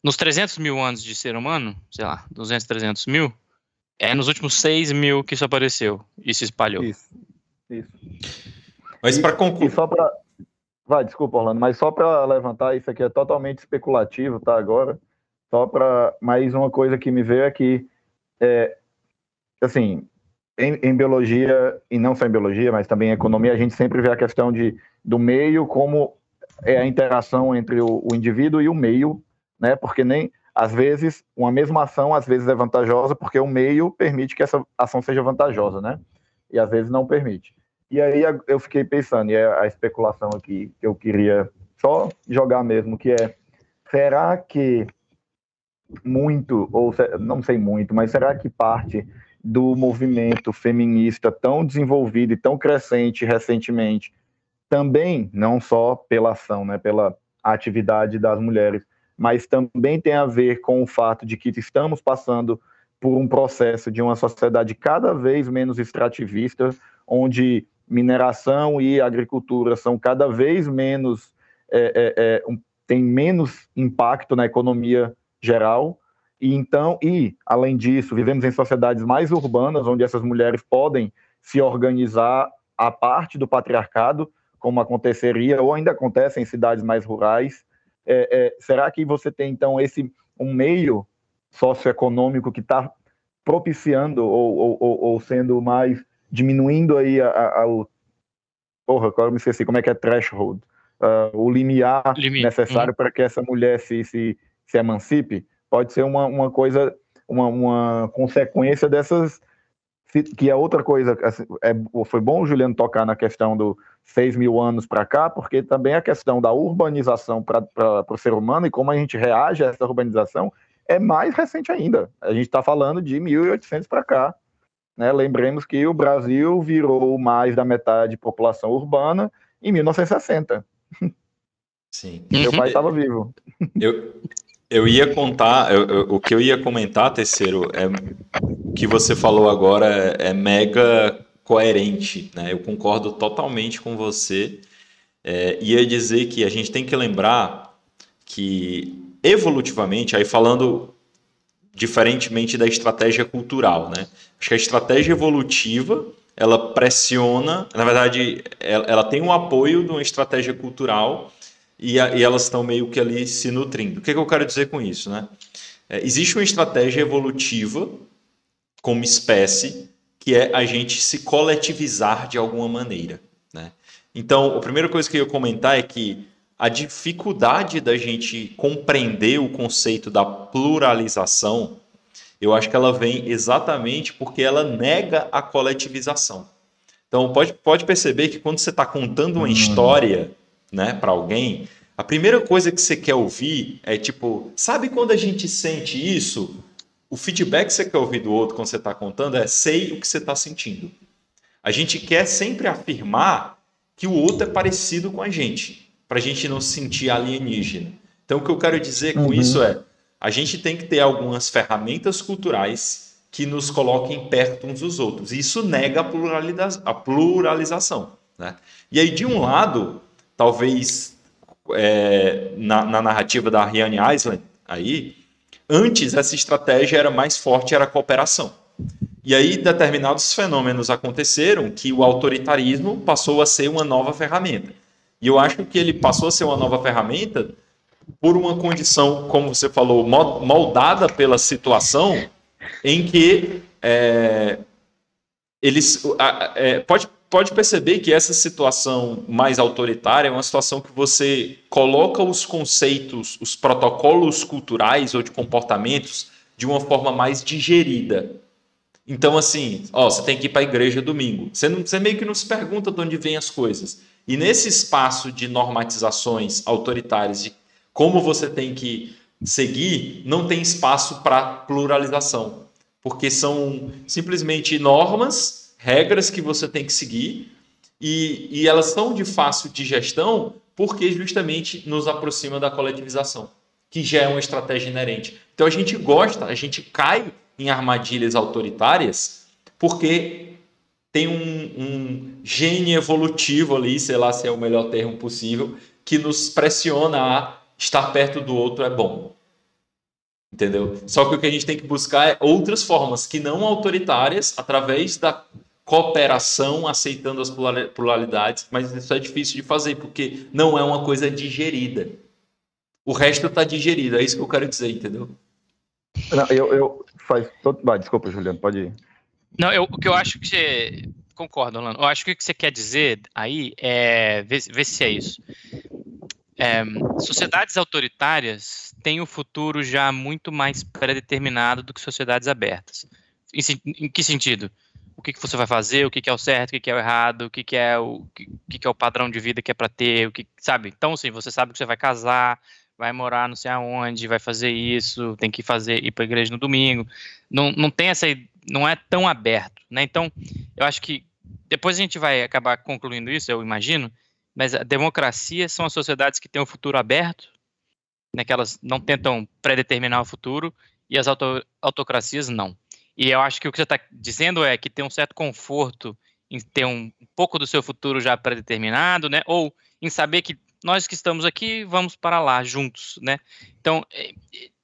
nos 300 mil anos de ser humano, sei lá, 200, 300 mil, é nos últimos 6 mil que isso apareceu e se espalhou. Isso. Isso. Mas para concluir. Só para. Vai, desculpa, Orlando, mas só para levantar, isso aqui é totalmente especulativo, tá? Agora. Só para. Mais uma coisa que me veio é que. É, assim, em, em, biologia, e não só em biologia, mas também em economia, a gente sempre vê a questão de, do meio como é a interação entre o, o indivíduo e o meio, né? Porque nem às vezes uma mesma ação às vezes é vantajosa porque o meio permite que essa ação seja vantajosa, né? E às vezes não permite. E aí eu fiquei pensando, e é a especulação aqui que eu queria só jogar mesmo, que é será que muito, ou não sei muito, mas será que parte do movimento feminista tão desenvolvido e tão crescente recentemente, também, não só pela ação, né, pela atividade das mulheres, mas também tem a ver com o fato de que estamos passando por um processo de uma sociedade cada vez menos extrativista, onde mineração e agricultura são cada vez menos é, é, é, um, tem menos impacto na economia geral e então, e além disso, vivemos em sociedades mais urbanas, onde essas mulheres podem se organizar a parte do patriarcado, como aconteceria ou ainda acontece em cidades mais rurais. É, é, será que você tem então esse um meio socioeconômico que está propiciando ou, ou, ou, sendo mais diminuindo aí a, a, a, o porra, agora me esqueci como é que é threshold, uh, o limiar necessário uhum. para que essa mulher se, se, se emancipe? pode ser uma, uma coisa, uma, uma consequência dessas que é outra coisa, assim, é, foi bom o Juliano tocar na questão do 6 mil anos para cá, porque também a questão da urbanização para o ser humano e como a gente reage a essa urbanização é mais recente ainda. A gente está falando de 1800 para cá. Né? Lembremos que o Brasil virou mais da metade de população urbana em 1960. Sim. Meu pai estava vivo. Eu, eu ia contar, eu, eu, o que eu ia comentar, terceiro, é o que você falou agora é, é mega coerente, né? Eu concordo totalmente com você. É, ia dizer que a gente tem que lembrar que evolutivamente, aí falando diferentemente da estratégia cultural, né? Acho que a estratégia evolutiva ela pressiona, na verdade, ela, ela tem um apoio de uma estratégia cultural e, a, e elas estão meio que ali se nutrindo. O que, que eu quero dizer com isso? Né? É, existe uma estratégia evolutiva como espécie que é a gente se coletivizar de alguma maneira. Né? Então, a primeira coisa que eu ia comentar é que a dificuldade da gente compreender o conceito da pluralização, eu acho que ela vem exatamente porque ela nega a coletivização. Então, pode, pode perceber que quando você está contando uma uhum. história né, para alguém, a primeira coisa que você quer ouvir é tipo, sabe quando a gente sente isso? O feedback que você quer ouvir do outro quando você está contando é sei o que você está sentindo. A gente quer sempre afirmar que o outro é parecido com a gente, para a gente não se sentir alienígena. Então, o que eu quero dizer com uhum. isso é: a gente tem que ter algumas ferramentas culturais que nos coloquem perto uns dos outros. E isso nega a, pluraliza a pluralização. Né? E aí, de um lado, talvez é, na, na, narrativa da Riane Island, aí, antes essa estratégia era mais forte, era a cooperação. E aí determinados fenômenos aconteceram que o autoritarismo passou a ser uma nova ferramenta. E eu acho que ele passou a ser uma nova ferramenta por uma condição, como você falou, moldada pela situação em que é, eles é, pode pode perceber que essa situação mais autoritária é uma situação que você coloca os conceitos, os protocolos culturais ou de comportamentos de uma forma mais digerida. Então, assim, ó, você tem que ir para a igreja domingo. Você, não, você meio que não se pergunta de onde vêm as coisas. E nesse espaço de normatizações autoritárias, de como você tem que seguir, não tem espaço para pluralização, porque são simplesmente normas, regras que você tem que seguir, e, e elas são de fácil digestão porque justamente nos aproxima da coletivização, que já é uma estratégia inerente. Então a gente gosta, a gente cai em armadilhas autoritárias porque tem um, um gene evolutivo ali, sei lá se é o melhor termo possível, que nos pressiona a estar perto do outro é bom. Entendeu? Só que o que a gente tem que buscar é outras formas que não autoritárias, através da cooperação, aceitando as pluralidades, mas isso é difícil de fazer porque não é uma coisa digerida. O resto está digerido, é isso que eu quero dizer, entendeu? Não, eu, eu faz todo... Vai, desculpa, Juliano, pode ir. Não, eu, o que eu acho que você concordo, Orlando. Eu acho que o que você quer dizer aí é ver, ver se é isso. É, sociedades autoritárias têm o futuro já muito mais pré-determinado do que sociedades abertas. Em, em que sentido? O que, que você vai fazer, o que, que é o certo, o que, que é o errado, o que, que é o que, que, é o padrão de vida que é para ter, o que sabe? Então, assim, você sabe que você vai casar, vai morar não sei aonde, vai fazer isso, tem que fazer ir para igreja no domingo. Não, não tem essa, não é tão aberto, né? Então, eu acho que depois a gente vai acabar concluindo isso, eu imagino, mas a democracia são as sociedades que têm o futuro aberto, né, que elas não tentam predeterminar o futuro, e as auto, autocracias não. E eu acho que o que você está dizendo é que tem um certo conforto em ter um, pouco do seu futuro já predeterminado, né? Ou em saber que nós que estamos aqui vamos para lá juntos, né? Então, é,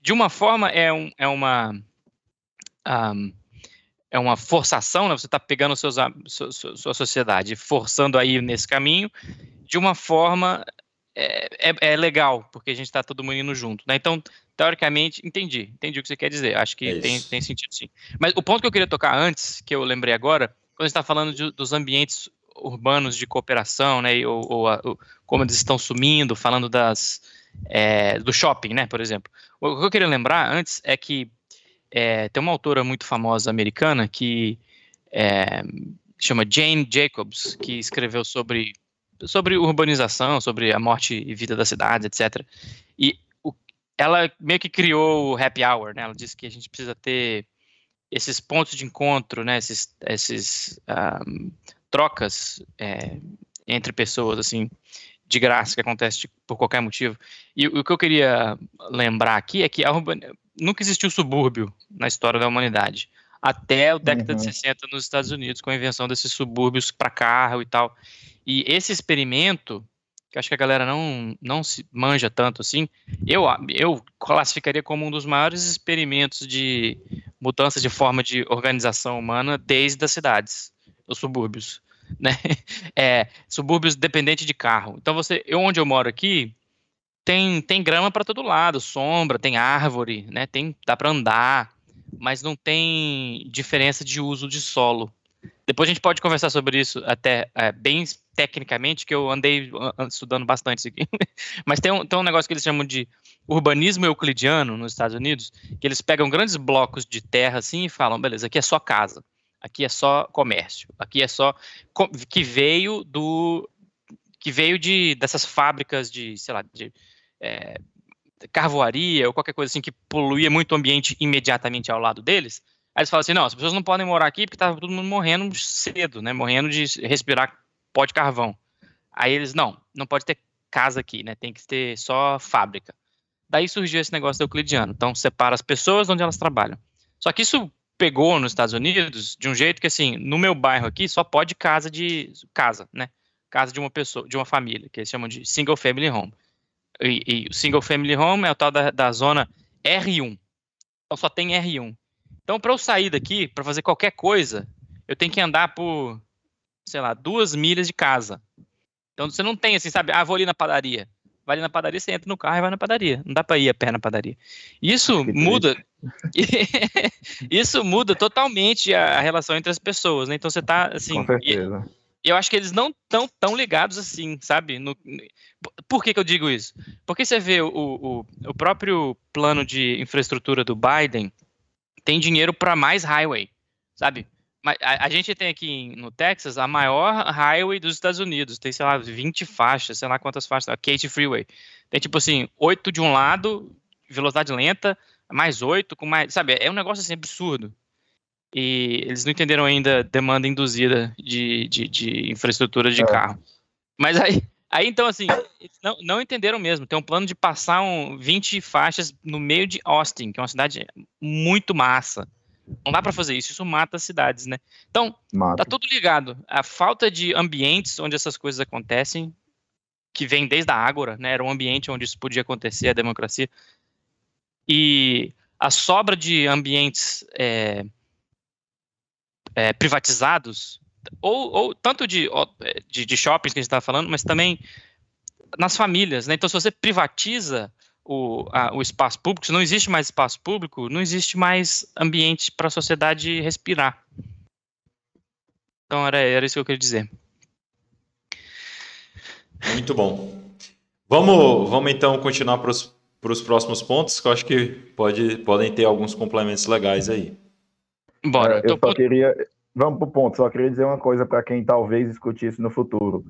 de uma forma é, um, é uma um, é uma forçação, né? Você está pegando seus, sua, sua sociedade, forçando aí nesse caminho, de uma forma é, é, é legal, porque a gente está todo mundo indo junto, né? Então, teoricamente, entendi, entendi o que você quer dizer, acho que é tem, tem sentido sim. Mas o ponto que eu queria tocar antes, que eu lembrei agora, quando a gente está falando de, dos ambientes urbanos de cooperação, né, ou, ou, ou, como eles estão sumindo, falando das, é, do shopping, né, por exemplo. O que eu queria lembrar antes é que é, tem uma autora muito famosa americana que é, chama Jane Jacobs, que escreveu sobre sobre urbanização, sobre a morte e vida das cidades, etc. E o, ela meio que criou o happy hour, né? Ela disse que a gente precisa ter esses pontos de encontro, né? Esses, esses um, trocas é, entre pessoas, assim, de graça que acontece por qualquer motivo. E o que eu queria lembrar aqui é que a urban... nunca existiu subúrbio na história da humanidade até a década uhum. de 60 nos Estados Unidos, com a invenção desses subúrbios para carro e tal. E esse experimento, que acho que a galera não, não se manja tanto assim, eu, eu classificaria como um dos maiores experimentos de mudança de forma de organização humana desde as cidades, os subúrbios. [laughs] Né? É, subúrbios dependentes de carro. Então, você, eu, onde eu moro aqui, tem, tem grama para todo lado, sombra, tem árvore, né? tem, dá para andar, mas não tem diferença de uso de solo. Depois a gente pode conversar sobre isso até é, bem tecnicamente, que eu andei estudando bastante isso aqui. [laughs] Mas tem um, tem um negócio que eles chamam de urbanismo euclidiano nos Estados Unidos, que eles pegam grandes blocos de terra assim e falam, beleza, aqui é só casa, aqui é só comércio, aqui é só que veio do que veio de dessas fábricas de, sei lá, de é, carvoaria ou qualquer coisa assim que poluía muito o ambiente imediatamente ao lado deles. Aí eles falam assim, não, as pessoas não podem morar aqui porque tá todo mundo morrendo cedo, né? Morrendo de respirar pó de carvão. Aí eles, não, não pode ter casa aqui, né? Tem que ter só fábrica. Daí surgiu esse negócio euclidiano. Então, separa as pessoas onde elas trabalham. Só que isso pegou nos Estados Unidos de um jeito que, assim, no meu bairro aqui só pode casa de... casa, né? Casa de uma pessoa, de uma família, que eles chamam de single family home. E, o single family home é o tal da, da zona R1. Então, só tem R1. Então, para eu sair daqui, para fazer qualquer coisa, eu tenho que andar por, sei lá, duas milhas de casa. Então, você não tem assim, sabe? Ah, vou ali na padaria. Vai ali na padaria, você entra no carro e vai na padaria. Não dá para ir a pé na padaria. Isso muda. [laughs] isso muda totalmente a, relação entre as pessoas, né? Então você tá assim. Com certeza. E, eu acho que eles não estão tão ligados assim, sabe? No, por que, que eu digo isso? Porque você vê o, o, o próprio plano de infraestrutura do Biden, tem dinheiro para mais highway, sabe? Mas a, a, gente tem aqui no Texas a maior highway dos Estados Unidos. Tem, sei lá, 20 faixas, sei lá quantas faixas. A Kate Freeway. Tem, tipo assim, oito de um lado, velocidade lenta, mais oito, com mais. Sabe, é um negócio assim absurdo. E eles não entenderam ainda demanda induzida de, de, de infraestrutura de é. carro. Mas aí, aí, então, assim, não, não entenderam mesmo. Tem um plano de passar um, 20 faixas no meio de Austin, que é uma cidade muito massa. Não dá para fazer isso, isso mata as cidades, né? Então, mata. tá tudo ligado. A falta de ambientes onde essas coisas acontecem, que vem desde a Ágora, né? Era um ambiente onde isso podia acontecer, a democracia. E a sobra de ambientes é, é, privatizados, ou, ou tanto de, de, de, shoppings que a gente estava falando, mas também nas famílias, né? Então, se você privatiza o, a, o espaço público, se não existe mais espaço público, não existe mais ambiente para a sociedade respirar. Então era, era isso que eu queria dizer. Muito bom. Vamos, vamos então continuar para os próximos pontos, que eu acho que pode, podem ter alguns complementos legais aí. Bora. É, eu só queria. Vamos para o ponto, só queria dizer uma coisa para quem talvez escute isso no futuro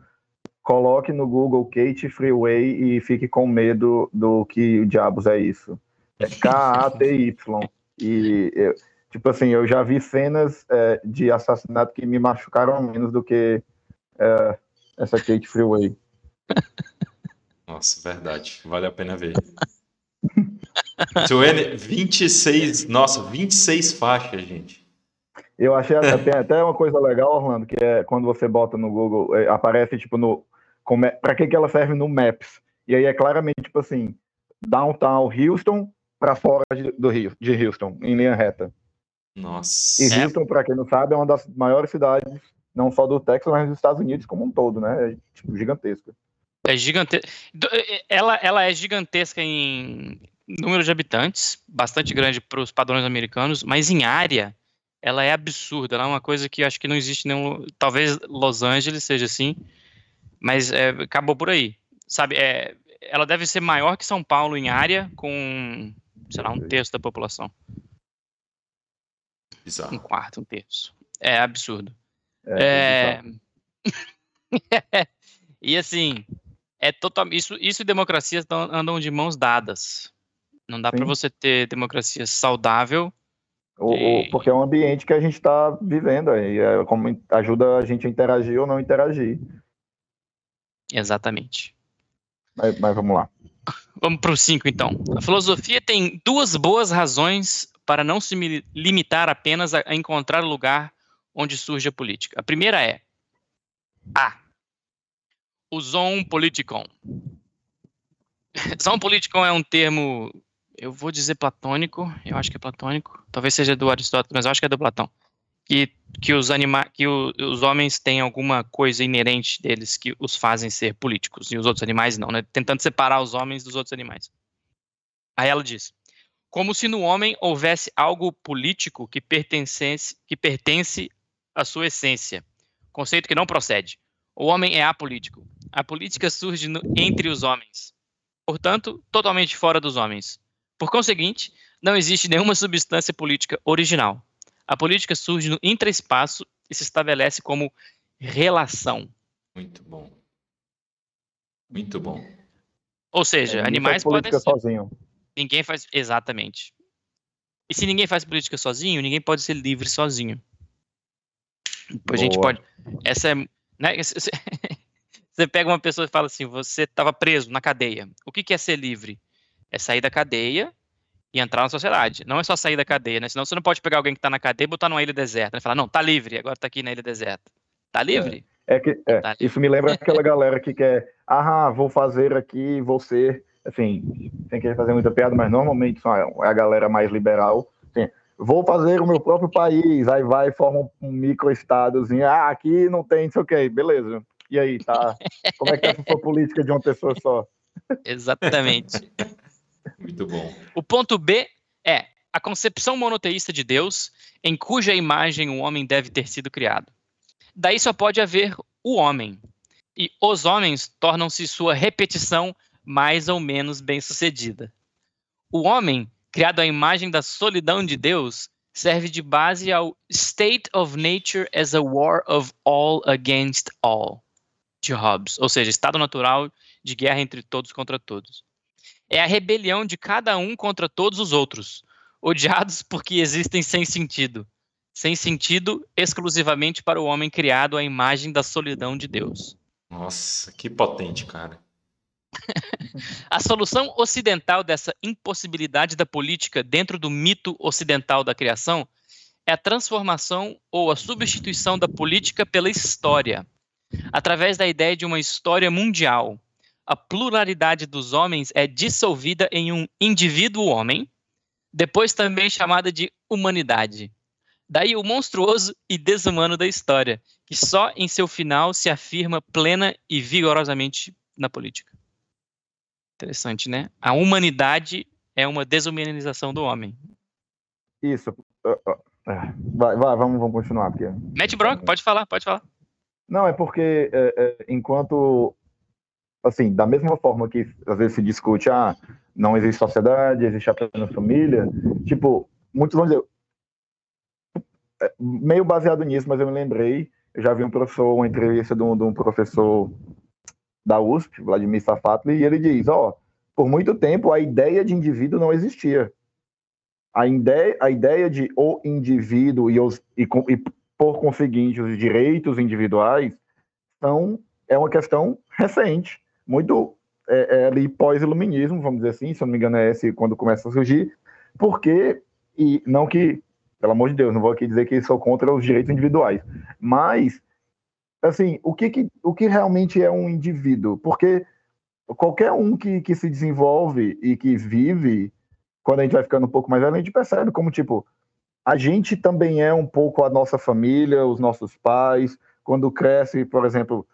coloque no Google Kate Freeway e fique com medo do que o diabos é isso. É K-A-T-Y. E, eu, tipo assim, eu já vi cenas é, de assassinato que me machucaram menos do que é, essa Kate Freeway. [laughs] Nossa, verdade. Vale a pena ver. 26, nossa, 26 faixas, gente. Eu achei até, até uma coisa legal, Orlando, que é quando você bota no Google, é, aparece tipo no é, para que, que ela serve no Maps. E aí é claramente, tipo assim, downtown Houston para fora de, do Rio, de Houston, em linha reta. Nossa. E Houston, é... para quem não sabe, é uma das maiores cidades, não só do Texas, mas dos Estados Unidos como um todo, né? É tipo, gigantesca. É gigantesca. Ela, ela é gigantesca em número de habitantes, bastante grande para os padrões americanos, mas em área ela é absurda. Ela é uma coisa que acho que não existe nenhum. Talvez Los Angeles seja assim, mas é, acabou por aí. Sabe, é, ela deve ser maior que São Paulo em área, com, sei lá, um terço da população. Bizarro. Um quarto, um terço. É absurdo. É, é... [laughs] e assim, é total... isso, isso e democracias andam de mãos dadas. Não dá para você ter democracia saudável. E... Porque é um ambiente que a gente está vivendo aí, é como ajuda a gente a interagir ou não interagir. Exatamente. Mas, mas vamos lá. [laughs] Vamos para o 5, então. A filosofia tem duas boas razões para não se limitar apenas a encontrar o lugar onde surge a política. A primeira é A. O zoom politikon. [laughs] Zoom politikon é um termo, eu vou dizer platônico, eu acho que é platônico, talvez seja do Aristóteles, mas eu acho que é do Platão que, os, anima que o, os homens têm alguma coisa inerente deles que os fazem ser políticos e os outros animais não, né? Tentando separar os homens dos outros animais. Aí ela diz: como se no homem houvesse algo político que pertencesse, que pertence à sua essência. Conceito que não procede. O homem é apolítico. A política surge no, entre os homens. Portanto, totalmente fora dos homens. Por conseguinte, não existe nenhuma substância política original. A política surge no intraespaço e se estabelece como relação. Muito bom. Muito bom. Ou seja, é, animais podem ser... sozinho. Ninguém faz exatamente. E se ninguém faz política sozinho, ninguém pode ser livre sozinho. Depois a gente pode. Essa é. Né? [laughs] Você pega uma pessoa e fala assim: você estava preso na cadeia. O que, que é ser livre? É sair da cadeia e entrar na sociedade. Não é só sair da cadeia, né? Senão você não pode pegar alguém que está na cadeia e botar numa ilha deserta. Né? Falar, não, tá livre, agora tá aqui na ilha deserta. Tá livre? É, é que, é, tá isso me lembra aquela galera que quer, ah, vou fazer aqui, vou ser, assim, sem querer fazer muita piada, mas normalmente é a galera mais liberal, assim, vou fazer o meu próprio país, aí vai e forma um micro-estadozinho, ah, aqui não tem, não sei o que, beleza. E aí, tá? Como é que é a sua política de uma pessoa só? [laughs] Exatamente. Muito bom. O ponto B é a concepção monoteísta de Deus, em cuja imagem o homem deve ter sido criado. Daí só pode haver o homem. E os homens tornam-se sua repetição mais ou menos bem-sucedida. O homem, criado à imagem da solidão de Deus, serve de base ao State of Nature as a War of All Against All, de Hobbes, ou seja, estado natural de guerra entre todos contra todos. É a rebelião de cada um contra todos os outros, odiados porque existem sem sentido, sem sentido exclusivamente para o homem criado à imagem da solidão de Deus. Nossa, que potente, cara. [laughs] a solução ocidental dessa impossibilidade da política dentro do mito ocidental da criação é a transformação ou a substituição da política pela história, através da ideia de uma história mundial. A pluralidade dos homens é dissolvida em um indivíduo homem, depois também chamada de humanidade. Daí o monstruoso e desumano da história, que só em seu final se afirma plena e vigorosamente na política. Interessante, né? A humanidade é uma desumanização do homem. Isso. É. Vai, vai vamos, vamos continuar. Porque... Mete bronca, pode falar, pode falar. Não, é porque é, é, enquanto, assim, da mesma forma que às vezes se discute, ah, não existe sociedade, existe apenas família, tipo, muitos vão dizer, é, meio baseado nisso, mas eu me lembrei, eu já vi um professor, uma entrevista de um, de um professor da USP, Vladimir Safatli, e ele diz, ó, oh, por muito tempo a ideia de indivíduo não existia. A ideia, a ideia de o indivíduo e, os, e, e por conseguinte os direitos individuais são é uma questão recente, muito é, é, ali pós-iluminismo, vamos dizer assim, se eu não me engano é esse quando começa a surgir, porque e não que pelo amor de Deus, não vou aqui dizer que sou contra os direitos individuais, mas assim, o que, que, o que realmente é um indivíduo? Porque qualquer um que, que se desenvolve e que vive, quando a gente vai ficando um pouco mais velho, a gente percebe como, tipo, a gente também é um pouco a nossa família, os nossos pais, quando cresce, por exemplo,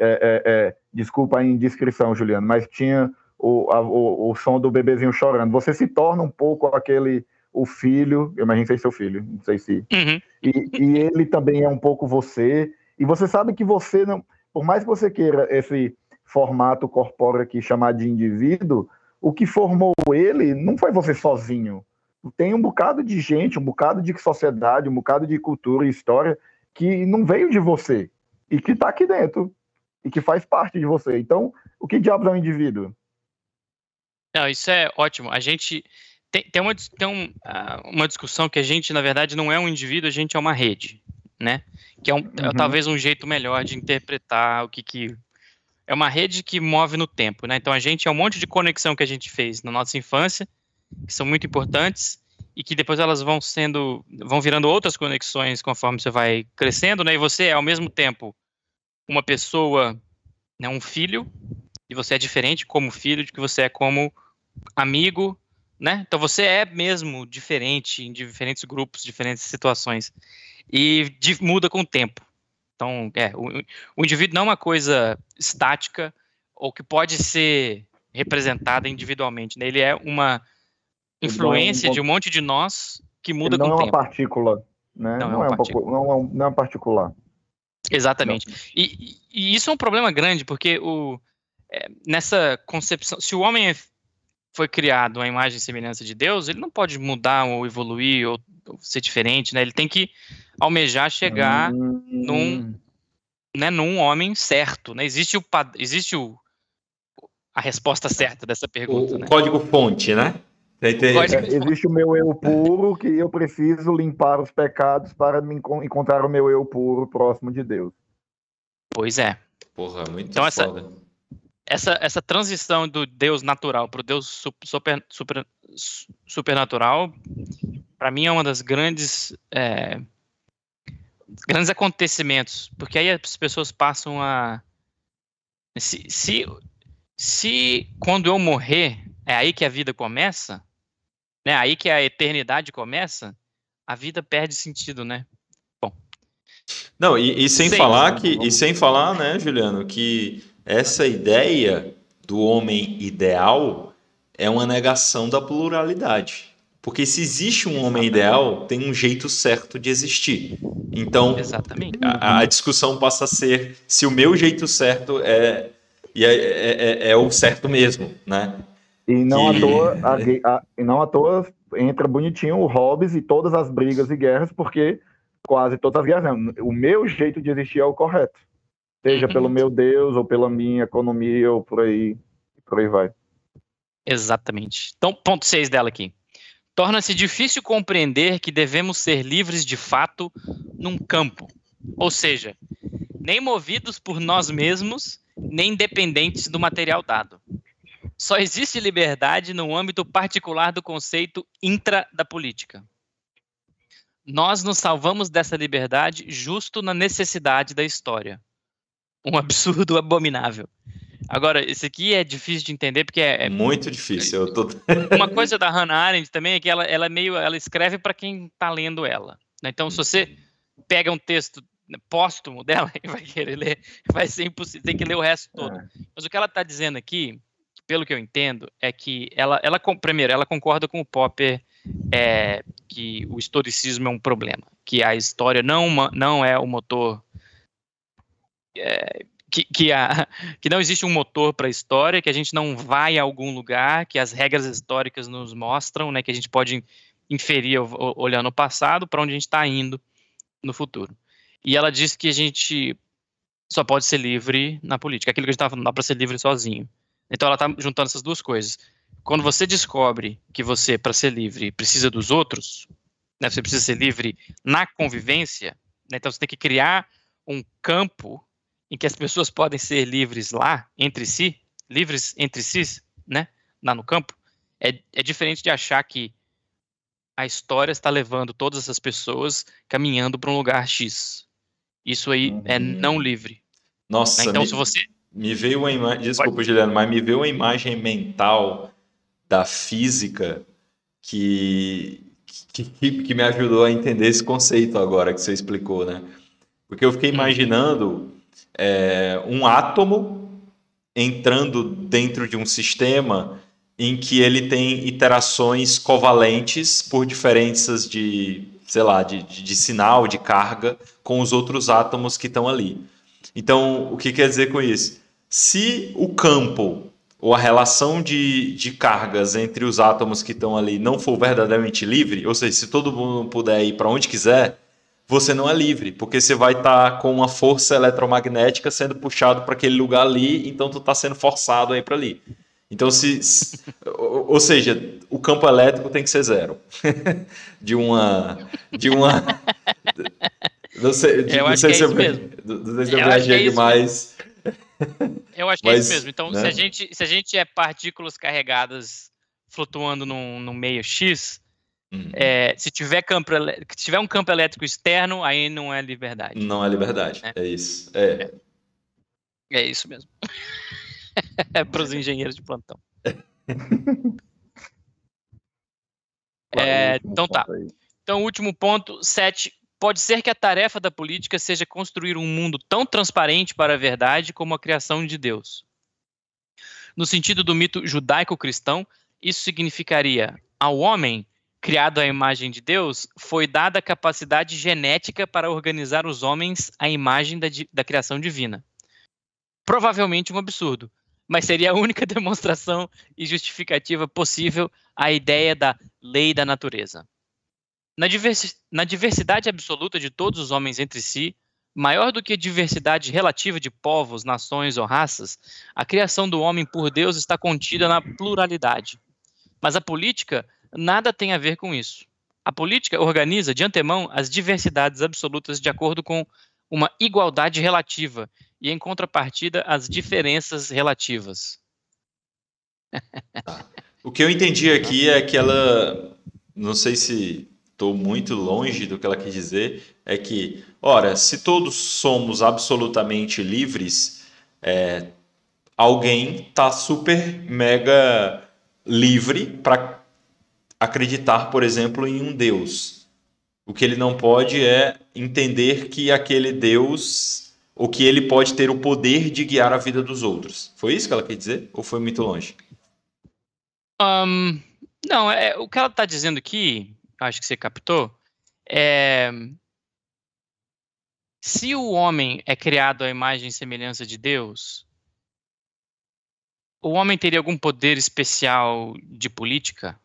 é, é, é, desculpa a indiscrição, Juliano, mas tinha o, a, o, o som do bebezinho chorando. Você se torna um pouco aquele o filho, eu imagino que seja seu filho, não sei se. Uhum. E, e, ele também é um pouco você, e você sabe que você não, por mais que você queira esse formato corpóreo aqui chamado de indivíduo, o que formou ele não foi você sozinho. Tem um bocado de gente, um bocado de sociedade, um bocado de cultura e história que não veio de você e que está aqui dentro e que faz parte de você. Então, o que diabos é um indivíduo? Não, isso é ótimo. A gente tem, tem, uma, tem um, uh, uma discussão que a gente, na verdade, não é um indivíduo, a gente é uma rede né? Que é, um, é uhum. é talvez um jeito melhor de interpretar o que, que é uma rede que move no tempo, né? Então a gente é um monte de conexão que a gente fez na nossa infância, que são muito importantes e que depois elas vão sendo, vão virando outras conexões conforme você vai crescendo, né? E você é ao mesmo tempo uma pessoa, né, um filho, e você é diferente como filho de que você é como amigo, né? Então você é mesmo diferente em diferentes grupos, diferentes situações e de, muda com o tempo. Então, é, o, o, indivíduo não é uma coisa estática ou que pode ser representada individualmente. Né? Ele é uma influência é um... de um monte de nós que muda com o tempo. Não é uma partícula, né? Não, não é, uma partícula. Não, é, não é particular. Exatamente. E, e, isso é um problema grande, porque o, é, nessa concepção, se o homem é, foi criado à imagem e semelhança de Deus, ele não pode mudar ou evoluir ou, ou ser diferente, né? Ele tem que almejar chegar hum. num, né, num homem certo, né? Existe o existe o a resposta certa dessa pergunta, o, né? código fonte, né? É, existe o meu eu puro que eu preciso limpar os pecados para me encontrar o meu eu puro próximo de Deus. Pois é. Porra, muito então, foda. Essa, essa, essa transição do Deus natural para o Deus super, super, supernatural, para mim é uma das grandes é, grandes acontecimentos, porque aí as pessoas passam a se, se, se quando eu morrer é aí que a vida começa, né? Aí que a eternidade começa, a vida perde sentido, né? Bom. Não, e, e sem falar que e sem falar, né, Juliano, que essa ideia do homem ideal é uma negação da pluralidade. Porque se existe um homem ideal, tem um jeito certo de existir. Então, a, a, discussão passa a ser se o meu jeito certo é, é, é, é, é o certo mesmo, né? E não, Que- toa, a a- e não à toa entra bonitinho o Hobbes e todas as brigas e guerras, porque quase todas as guerras, não, o meu jeito de existir é o correto. Seja Uhum. pelo meu Deus, ou pela minha economia, ou por aí, por aí vai. Exatamente. Então, ponto 6 dela aqui. Torna-se difícil compreender que devemos ser livres de fato num campo. Ou seja, nem movidos por nós mesmos, nem dependentes do material dado. Só existe liberdade no âmbito particular do conceito intra da política. Nós nos salvamos dessa liberdade justo na necessidade da história. Um [laughs] absurdo abominável. Agora, esse aqui é difícil de entender porque é, é Muito difícil. Eu tô... [laughs] uma coisa da Hannah Arendt também é que ela, ela é meio, ela escreve para quem está lendo ela. né? Então, se você pega um texto póstumo dela e [laughs] vai querer ler, vai ser impossível, tem que ler o resto todo. Mas o que ela está dizendo aqui, pelo que eu entendo, é que ela, ela primeiro, ela concorda com o Popper é, que o historicismo é um problema, que a história não, não é o motor é, que, que, a, [laughs] que não existe um motor para a história, que a gente não vai a algum lugar, que as regras históricas nos mostram, né, que a gente pode inferir olhando o passado para onde a gente está indo no futuro. E ela diz que a gente só pode ser livre na política. Aquilo que a gente estava falando, dá para ser livre sozinho. Então ela está juntando essas duas coisas. Quando você descobre que você, para ser livre, precisa dos outros, né, você precisa ser livre na convivência, né, então você tem que criar um campo em que as pessoas podem ser livres lá, entre si, livres entre si, né, lá no campo, é, é diferente de achar que a história está levando todas essas pessoas caminhando para um lugar X. Isso aí é Uhum. não livre. né? Nossa, Então, me, se você. Me veio uma imagem. Desculpa, Juliano, mas me veio uma imagem mental da física que, que, que, me ajudou a entender esse conceito agora que você explicou, né? Porque eu fiquei imaginando é, um átomo entrando dentro de um sistema em que ele tem interações covalentes por diferenças de, sei lá, de, de, de sinal, de carga com os outros átomos que estão ali. Então, o que quer dizer com isso? Se o campo ou a relação de, de cargas entre os átomos que estão ali não for verdadeiramente livre, ou seja, se todo mundo puder ir para onde quiser, você não é livre, porque você vai estar com uma força eletromagnética sendo puxado para aquele lugar ali, então tu está sendo forçado a ir para ali. Então, se, se [laughs] ou, ou seja, o campo elétrico tem que ser zero. [laughs] de uma. De uma. [laughs] Não sei, de, Eu não acho sei que é se isso eu, mesmo. não sei se eu Eu é viajei isso demais. Eu acho que é Mas, isso mesmo. Então, se, né? a gente, se a gente é partículas carregadas flutuando num, num meio X, Hum, é, se, tiver campo, se tiver um campo elétrico externo, aí não é liberdade. Não é liberdade. É. É isso. É. É isso mesmo. [laughs] é para os engenheiros de plantão. [laughs] É, então tá. Então, último ponto, 7. Pode ser que a tarefa da política seja construir um mundo tão transparente para a verdade como a criação de Deus. No sentido do mito judaico-cristão, isso significaria ao homem, criado à imagem de Deus, foi dada a capacidade genética para organizar os homens à imagem da, da criação divina. Provavelmente um absurdo, mas seria a única [laughs] demonstração e justificativa possível à ideia da lei da natureza. Na, diversi- na diversidade absoluta de todos os homens entre si, maior do que a diversidade relativa de povos, nações ou raças, a criação do homem por Deus está contida na pluralidade. Mas a política nada tem a ver com isso. A política organiza de antemão as diversidades absolutas de acordo com uma igualdade relativa e, em contrapartida, as diferenças relativas. [laughs] O que eu entendi aqui é que ela, não sei se estou muito longe do que ela quis dizer, é que, ora, se todos somos absolutamente livres, é, alguém está super mega livre para acreditar, por exemplo, em um Deus. O que ele não pode é entender que aquele Deus, ou que ele pode ter o poder de guiar a vida dos outros. Foi isso que ela quis dizer? Ou foi muito longe? Ahn, não, é, o que ela está dizendo aqui, acho que você captou, é. Se o homem é criado à imagem e semelhança de Deus, o homem teria algum poder especial de política?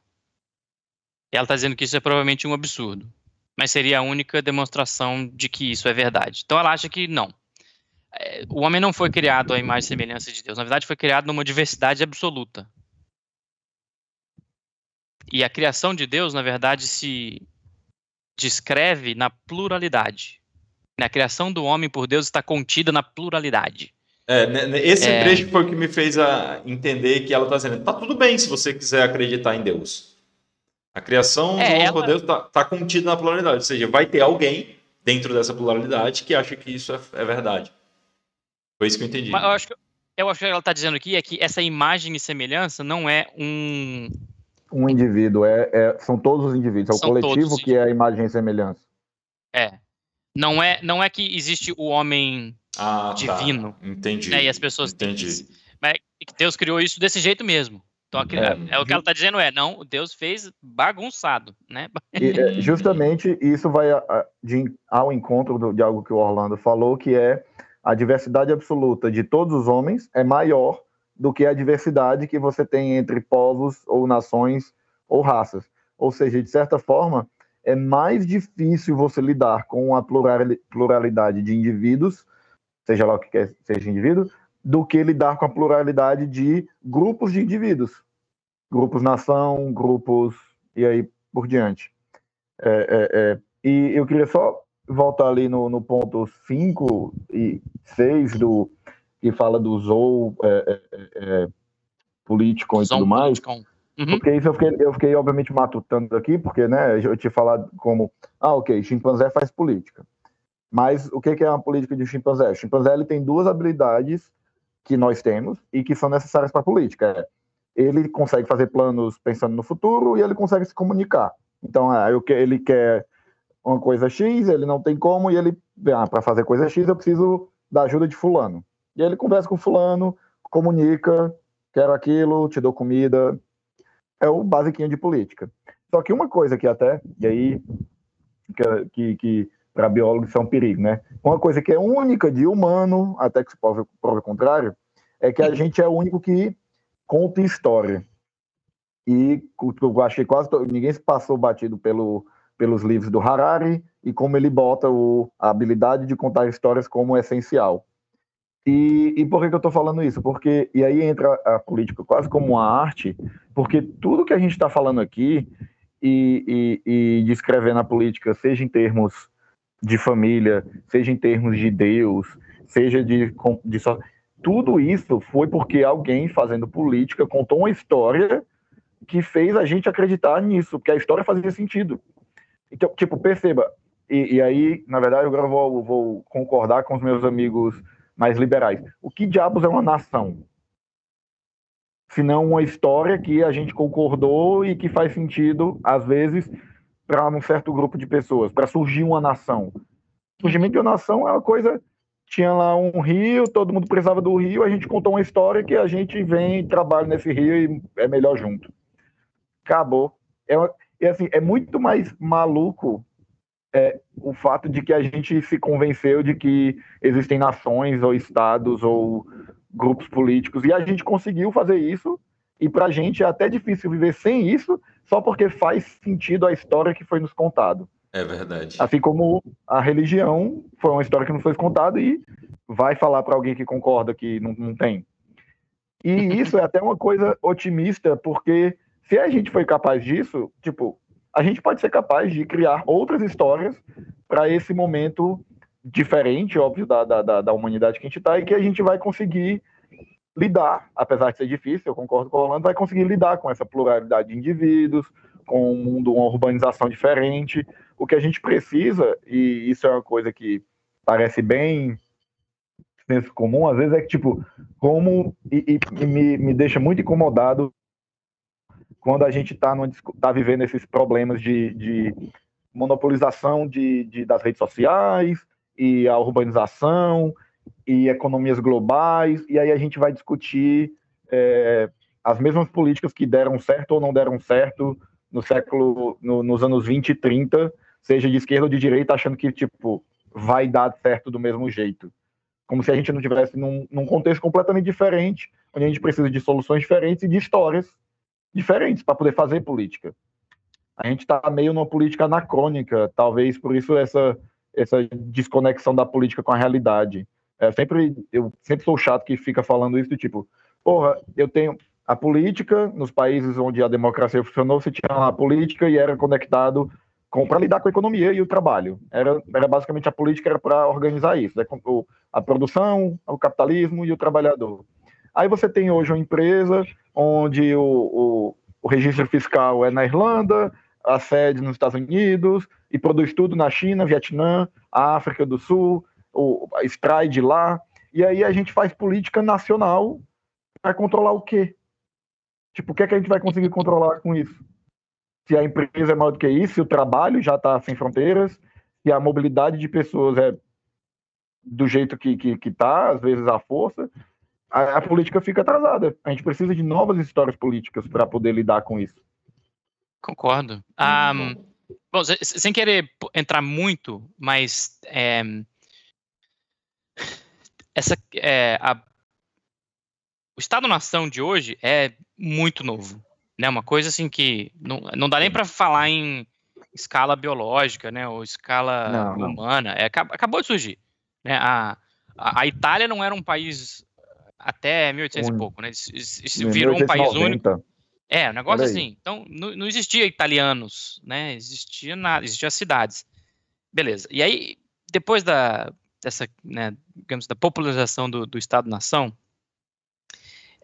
Ela está dizendo que isso é provavelmente um absurdo, mas seria a única demonstração de que isso é verdade. Então ela acha que não. É, o homem não foi criado à imagem e semelhança de Deus. Na verdade, foi criado numa diversidade absoluta. E a criação de Deus, na verdade, se descreve na pluralidade. A criação do homem por Deus está contida na pluralidade. É, esse é... trecho foi o que me fez a entender que ela está dizendo: tá tudo bem se você quiser acreditar em Deus. A criação é, do homem ela... por Deus está tá contida na pluralidade. Ou seja, vai ter alguém dentro dessa pluralidade que acha que isso é, é verdade. Foi isso que eu entendi. Mas eu acho que, eu acho que ela está dizendo aqui é que essa imagem e semelhança não é um. Um indivíduo, é, é são todos os indivíduos, é o são coletivo que é a imagem e semelhança. É. Não é, não é que existe o homem ah, tá. divino. Tá. Entendi. Né, e as pessoas Entendi. têm que, mas Deus criou isso desse jeito mesmo. Então, é, é, o que ela está dizendo é, não, Deus fez bagunçado, né? E, é, justamente isso vai de, ao encontro de algo que o Orlando falou, que é a diversidade absoluta de todos os homens é maior do que a diversidade que você tem entre povos ou nações ou raças. Ou seja, de certa forma, é mais difícil você lidar com a pluralidade de indivíduos, seja lá o que quer seja indivíduo, do que lidar com a pluralidade de grupos de indivíduos. Grupos nação, grupos e aí por diante. É, é, é. E eu queria só voltar ali no, no ponto 5 e 6 do que fala do Zou é, é, é, é político e tudo mais. Uhum. Porque isso eu fiquei, eu fiquei, obviamente, matutando aqui, porque né, eu tinha falado como, ah, ok, chimpanzé faz política. Mas o que é uma política de chimpanzé? O chimpanzé ele tem duas habilidades que nós temos e que são necessárias para a política. Ele consegue fazer planos pensando no futuro e ele consegue se comunicar. Então, ah, ele quer uma coisa X, ele não tem como, e ele, ah, para fazer coisa X, eu preciso da ajuda de fulano. E aí ele conversa com fulano, comunica, quero aquilo, te dou comida. É o basiquinho de política. Só que uma coisa que até, e aí, que, que, que para biólogos isso é um perigo, né? Uma coisa que é única de humano, até que se prove, prove o contrário, é que a gente é o único que conta história. E eu que quase ninguém se passou batido pelo pelos livros do Harari e como ele bota o, a habilidade de contar histórias como essencial. E, e por que, que eu estou falando isso? Porque, e aí entra a política quase como uma arte, porque tudo que a gente está falando aqui e, e, e descrevendo a política, seja em termos de família, seja em termos de Deus, seja de, de tudo isso foi porque alguém fazendo política contou uma história que fez a gente acreditar nisso, porque a história fazia sentido. Então, tipo, perceba, e, e aí, na verdade, agora eu vou, vou concordar com os meus amigos mais liberais. O que diabos é uma nação? Se não uma história que a gente concordou e que faz sentido, às vezes, para um certo grupo de pessoas, para surgir uma nação. O surgimento de uma nação é uma coisa. Tinha lá um rio, todo mundo precisava do rio, a gente contou uma história que a gente vem, trabalha nesse rio e é melhor junto. Acabou. É, e assim, é muito mais maluco é, o fato de que a gente se convenceu de que existem nações ou estados ou grupos políticos e a gente conseguiu fazer isso e para a gente é até difícil viver sem isso só porque faz sentido a história que foi nos contado. É verdade. Assim como a religião foi uma história que nos foi contada e vai falar para alguém que concorda que não, não tem. E isso é até uma coisa otimista, porque se a gente foi capaz disso, tipo, a gente pode ser capaz de criar outras histórias para esse momento diferente, óbvio, da, da, da humanidade que a gente está e que a gente vai conseguir lidar, apesar de ser difícil, eu concordo com o Rolando, vai conseguir lidar com essa pluralidade de indivíduos, com um mundo, uma urbanização diferente. O que a gente precisa, e isso é uma coisa que parece bem senso comum, às vezes é que, tipo, como, e, e me, me deixa muito incomodado quando a gente está tá vivendo esses problemas de, de monopolização de, de, das redes sociais e a urbanização e economias globais, e aí a gente vai discutir é, as mesmas políticas que deram certo ou não deram certo no século, no, nos anos 20 e 30, seja de esquerda ou de direita, achando que, tipo, vai dar certo do mesmo jeito. como se a gente não tivesse num, num contexto completamente diferente, onde a gente precisa de soluções diferentes e de histórias diferentes para poder fazer política. A gente está meio numa política anacrônica, talvez por isso essa, essa desconexão da política com a realidade. É, sempre, eu sempre sou chato que fica falando isso, do tipo, porra, eu tenho a política, nos países onde a democracia funcionou, você tinha a política e era conectado para lidar com a economia e o trabalho. Era, era basicamente a política era para organizar isso, né? a produção, o capitalismo e o trabalhador. Aí você tem hoje uma empresa onde o, o, o registro fiscal é na Irlanda, a sede nos Estados Unidos e produz tudo na China, Vietnã, África do Sul, o, extrai de lá. E aí a gente faz política nacional para controlar o quê? Tipo, o que é que a gente vai conseguir controlar com isso? Se a empresa é maior do que isso, se o trabalho já está sem fronteiras, se a mobilidade de pessoas é do jeito que está, que, que tá, às vezes à força, a, a, política fica atrasada. A gente precisa de novas histórias políticas para poder lidar com isso. Concordo. Um, bom, sem querer entrar muito, mas é, essa, é, a, o Estado-nação de hoje é muito novo, né? Uma coisa assim que não, não dá nem para falar em escala biológica, né? Ou escala não, humana. É, acabou de surgir. Né? A, a, a, Itália não era um país até 1800 um, e pouco, né? Isso virou um país único. É, um negócio assim. Então, não, não, existia italianos, né? Existia nada, existia cidades. Beleza. E aí, depois da dessa, né, digamos, da popularização do, do Estado-nação,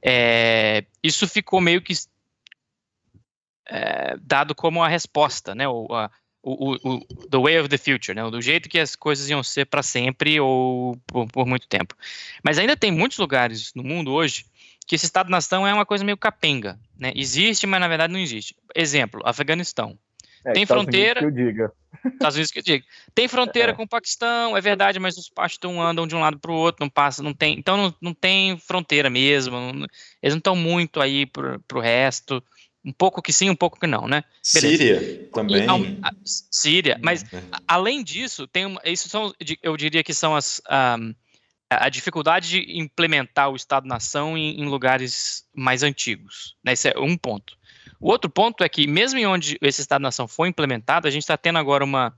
é, isso ficou meio que é, dado como a resposta, né, o, a, o, o, o, the way of the future, né, do jeito que as coisas iam ser para sempre ou por, por, muito tempo. Mas ainda tem muitos lugares no mundo hoje que esse Estado-nação é uma coisa meio capenga, né, existe, mas na verdade não existe. Exemplo, Afeganistão. É, tem Estados fronteira. Unidos que eu diga. Estados Unidos que eu diga. Tem fronteira é. com o Paquistão, é verdade, mas os Pashtun andam de um lado para o outro, não passa, não tem. Então não, não tem fronteira mesmo. Não, eles não estão muito aí para o resto. Um pouco que sim, um pouco que não, né? Beleza. Síria também. E, a, Síria, mas é. além disso, tem uma, isso são, eu diria que são as um, a dificuldade de implementar o Estado-nação em, em, lugares mais antigos. Né? Esse é um ponto. O outro ponto é que, mesmo em onde esse Estado-nação foi implementado, a gente está tendo agora uma,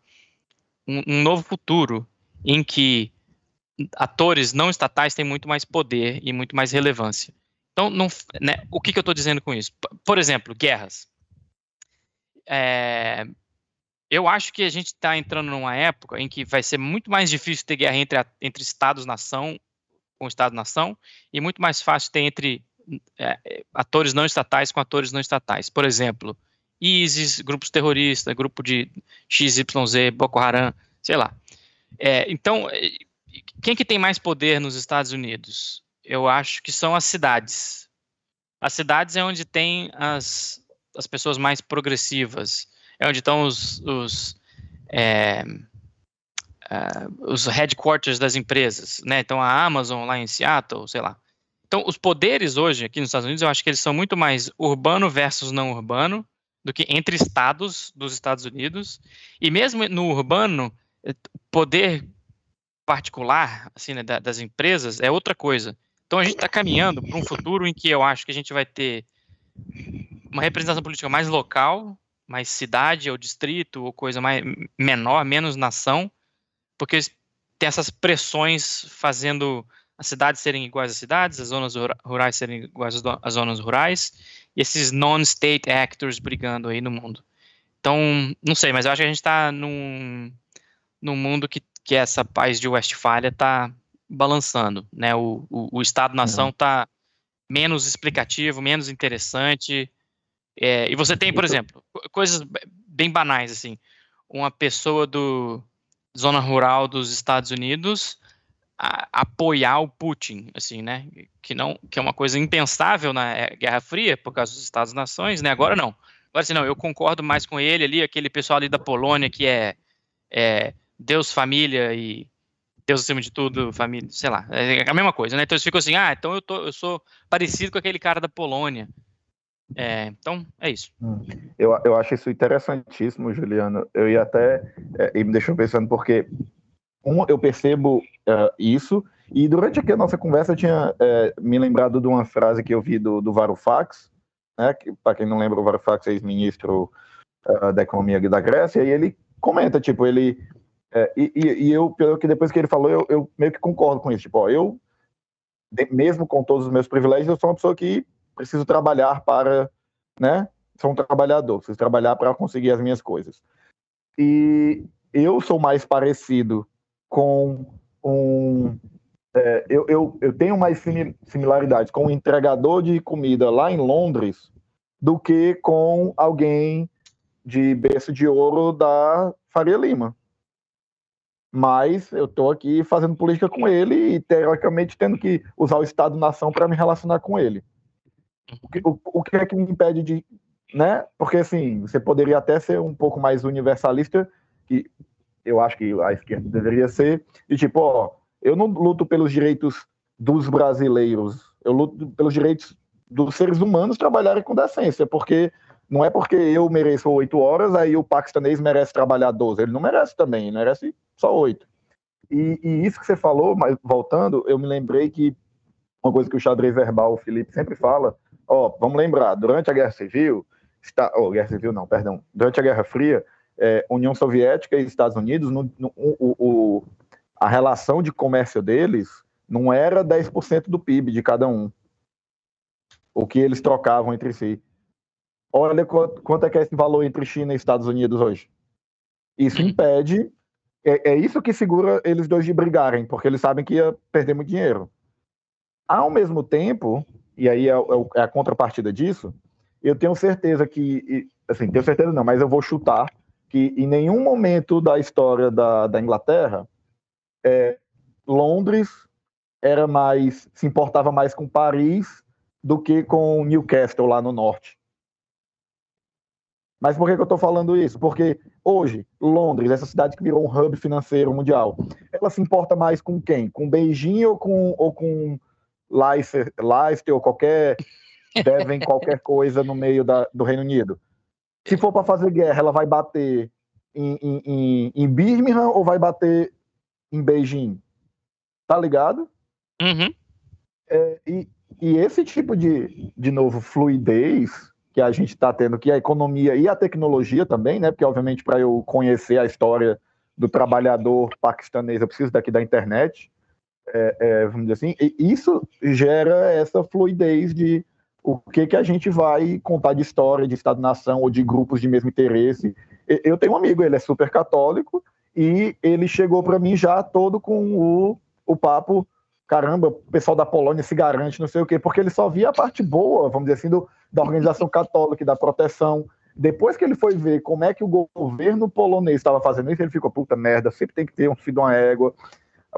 um, um, novo futuro em que atores não estatais têm muito mais poder e muito mais relevância. Então, não, né, o que, que eu estou dizendo com isso? Por exemplo, guerras. É, eu acho que a gente está entrando numa época em que vai ser muito mais difícil ter guerra entre, entre estados-nação com Estado-nação e muito mais fácil ter entre é, atores não estatais com atores não estatais. Por exemplo, ISIS, grupos terroristas, grupo de XYZ, Boko Haram, sei lá. É, então, é, quem que tem mais poder nos Estados Unidos? Eu acho que são as cidades. As cidades é onde tem as, as pessoas mais progressivas, é onde estão os, os, é, uh, os headquarters das empresas, né? Então a Amazon lá em Seattle, sei lá. Então, os poderes hoje aqui nos Estados Unidos, eu acho que eles são muito mais urbano versus não urbano do que entre estados dos Estados Unidos. E mesmo no urbano, poder particular assim, né, das empresas é outra coisa. Então, a gente está caminhando para um futuro em que eu acho que a gente vai ter uma representação política mais local, mais cidade ou distrito ou coisa mais menor, menos nação, porque tem essas pressões fazendo as cidades serem iguais às cidades, as zonas rurais serem iguais às zonas rurais, e esses non-state actors brigando aí no mundo. Então, não sei, mas eu acho que a gente está num, num mundo que, que essa paz de Westfália está balançando, né? O, o, o Estado-nação está menos explicativo, menos interessante. É, e você tem, por exemplo, coisas bem banais, assim, uma pessoa do zona rural dos Estados Unidos a, apoiar o Putin, assim, né? Que não, que é uma coisa impensável na é, Guerra Fria por causa dos Estados-nações, né? Agora não. Agora assim, não. Eu concordo mais com ele ali, aquele pessoal ali da Polônia que é, é Deus, família e Deus acima de tudo, família, sei lá, é a mesma coisa, né? Então eles ficam assim, ah, então eu, tô, eu sou parecido com aquele cara da Polônia. É, então, é isso. Hum. Eu, eu acho isso interessantíssimo, Juliano. Eu ia até. É, e me deixou pensando, porque um, eu percebo uh, isso, E durante aqui a nossa conversa eu tinha é, me lembrado de uma frase que eu vi do, do Varoufakis, né, que para quem não lembra, o Varoufakis é ex-ministro uh, da economia da Grécia, e ele comenta, tipo, ele é, e, e, eu, pelo que depois que ele falou, eu, eu, meio que concordo com isso. Tipo, ó, eu, mesmo com todos os meus privilégios, eu sou uma pessoa que preciso trabalhar para, né? Sou um trabalhador, preciso trabalhar para conseguir as minhas coisas. E eu sou mais parecido com um. É, eu, eu, eu tenho mais similaridades com um entregador de comida lá em Londres do que com alguém de berço de ouro da Faria Lima mas eu estou aqui fazendo política com ele e, teoricamente, tendo que usar o Estado-nação para me relacionar com ele. O que, o, o que, é que me impede de. Né? Porque, assim, você poderia até ser um pouco mais universalista, que eu acho que a esquerda deveria ser, e tipo, ó, eu não luto pelos direitos dos brasileiros, eu luto pelos direitos dos seres humanos trabalharem com decência, porque não é porque eu mereço oito horas, aí o paquistanês merece trabalhar 12. Ele não merece também, merece só oito. E, e, isso que você falou, mas voltando, eu me lembrei que uma coisa que o xadrez verbal, o Felipe, sempre fala, ó, vamos lembrar, durante a Guerra Civil, está, oh, Guerra Civil não, perdão, durante a Guerra Fria, é, União Soviética e Estados Unidos, no, no, o, o, a relação de comércio deles não era 10% do PIB de cada um, o que eles trocavam entre si. Olha quanto é que é esse valor entre China e Estados Unidos hoje. Isso impede é, é, isso que segura eles dois de brigarem, porque eles sabem que ia perder muito dinheiro. Ao mesmo tempo, e aí é, é, é a contrapartida disso, eu tenho certeza que, assim, tenho certeza não, mas eu vou chutar que em nenhum momento da história da, da Inglaterra, é, Londres era mais, se importava mais com Paris do que com Newcastle lá no norte. Mas por que, que eu estou falando isso? Porque hoje, Londres, essa cidade que virou um hub financeiro mundial, ela se importa mais com quem? Com Beijing ou com, ou com Leicester, Leicester ou qualquer devem qualquer [laughs] coisa no meio da, do Reino Unido? Se for para fazer guerra, ela vai bater em, em, em, Birmingham ou vai bater em Beijing? Tá ligado? Uhum. É, e, e esse tipo de, de novo, fluidez que a gente está tendo aqui, a economia e a tecnologia também, né? Porque, obviamente, para eu conhecer a história do trabalhador paquistanês, eu preciso daqui da internet, é, é, vamos dizer assim, e isso gera essa fluidez de o que, que a gente vai contar de história de Estado-nação ou de grupos de mesmo interesse. Eu tenho um amigo, ele é super católico, e ele chegou para mim já todo com o, o papo caramba, o pessoal da Polônia se garante, não sei o quê, porque ele só via a parte boa, vamos dizer assim, do, da organização católica e da proteção. Depois que ele foi ver como é que o governo polonês estava fazendo isso, ele ficou, puta merda, sempre tem que ter um filho de uma égua.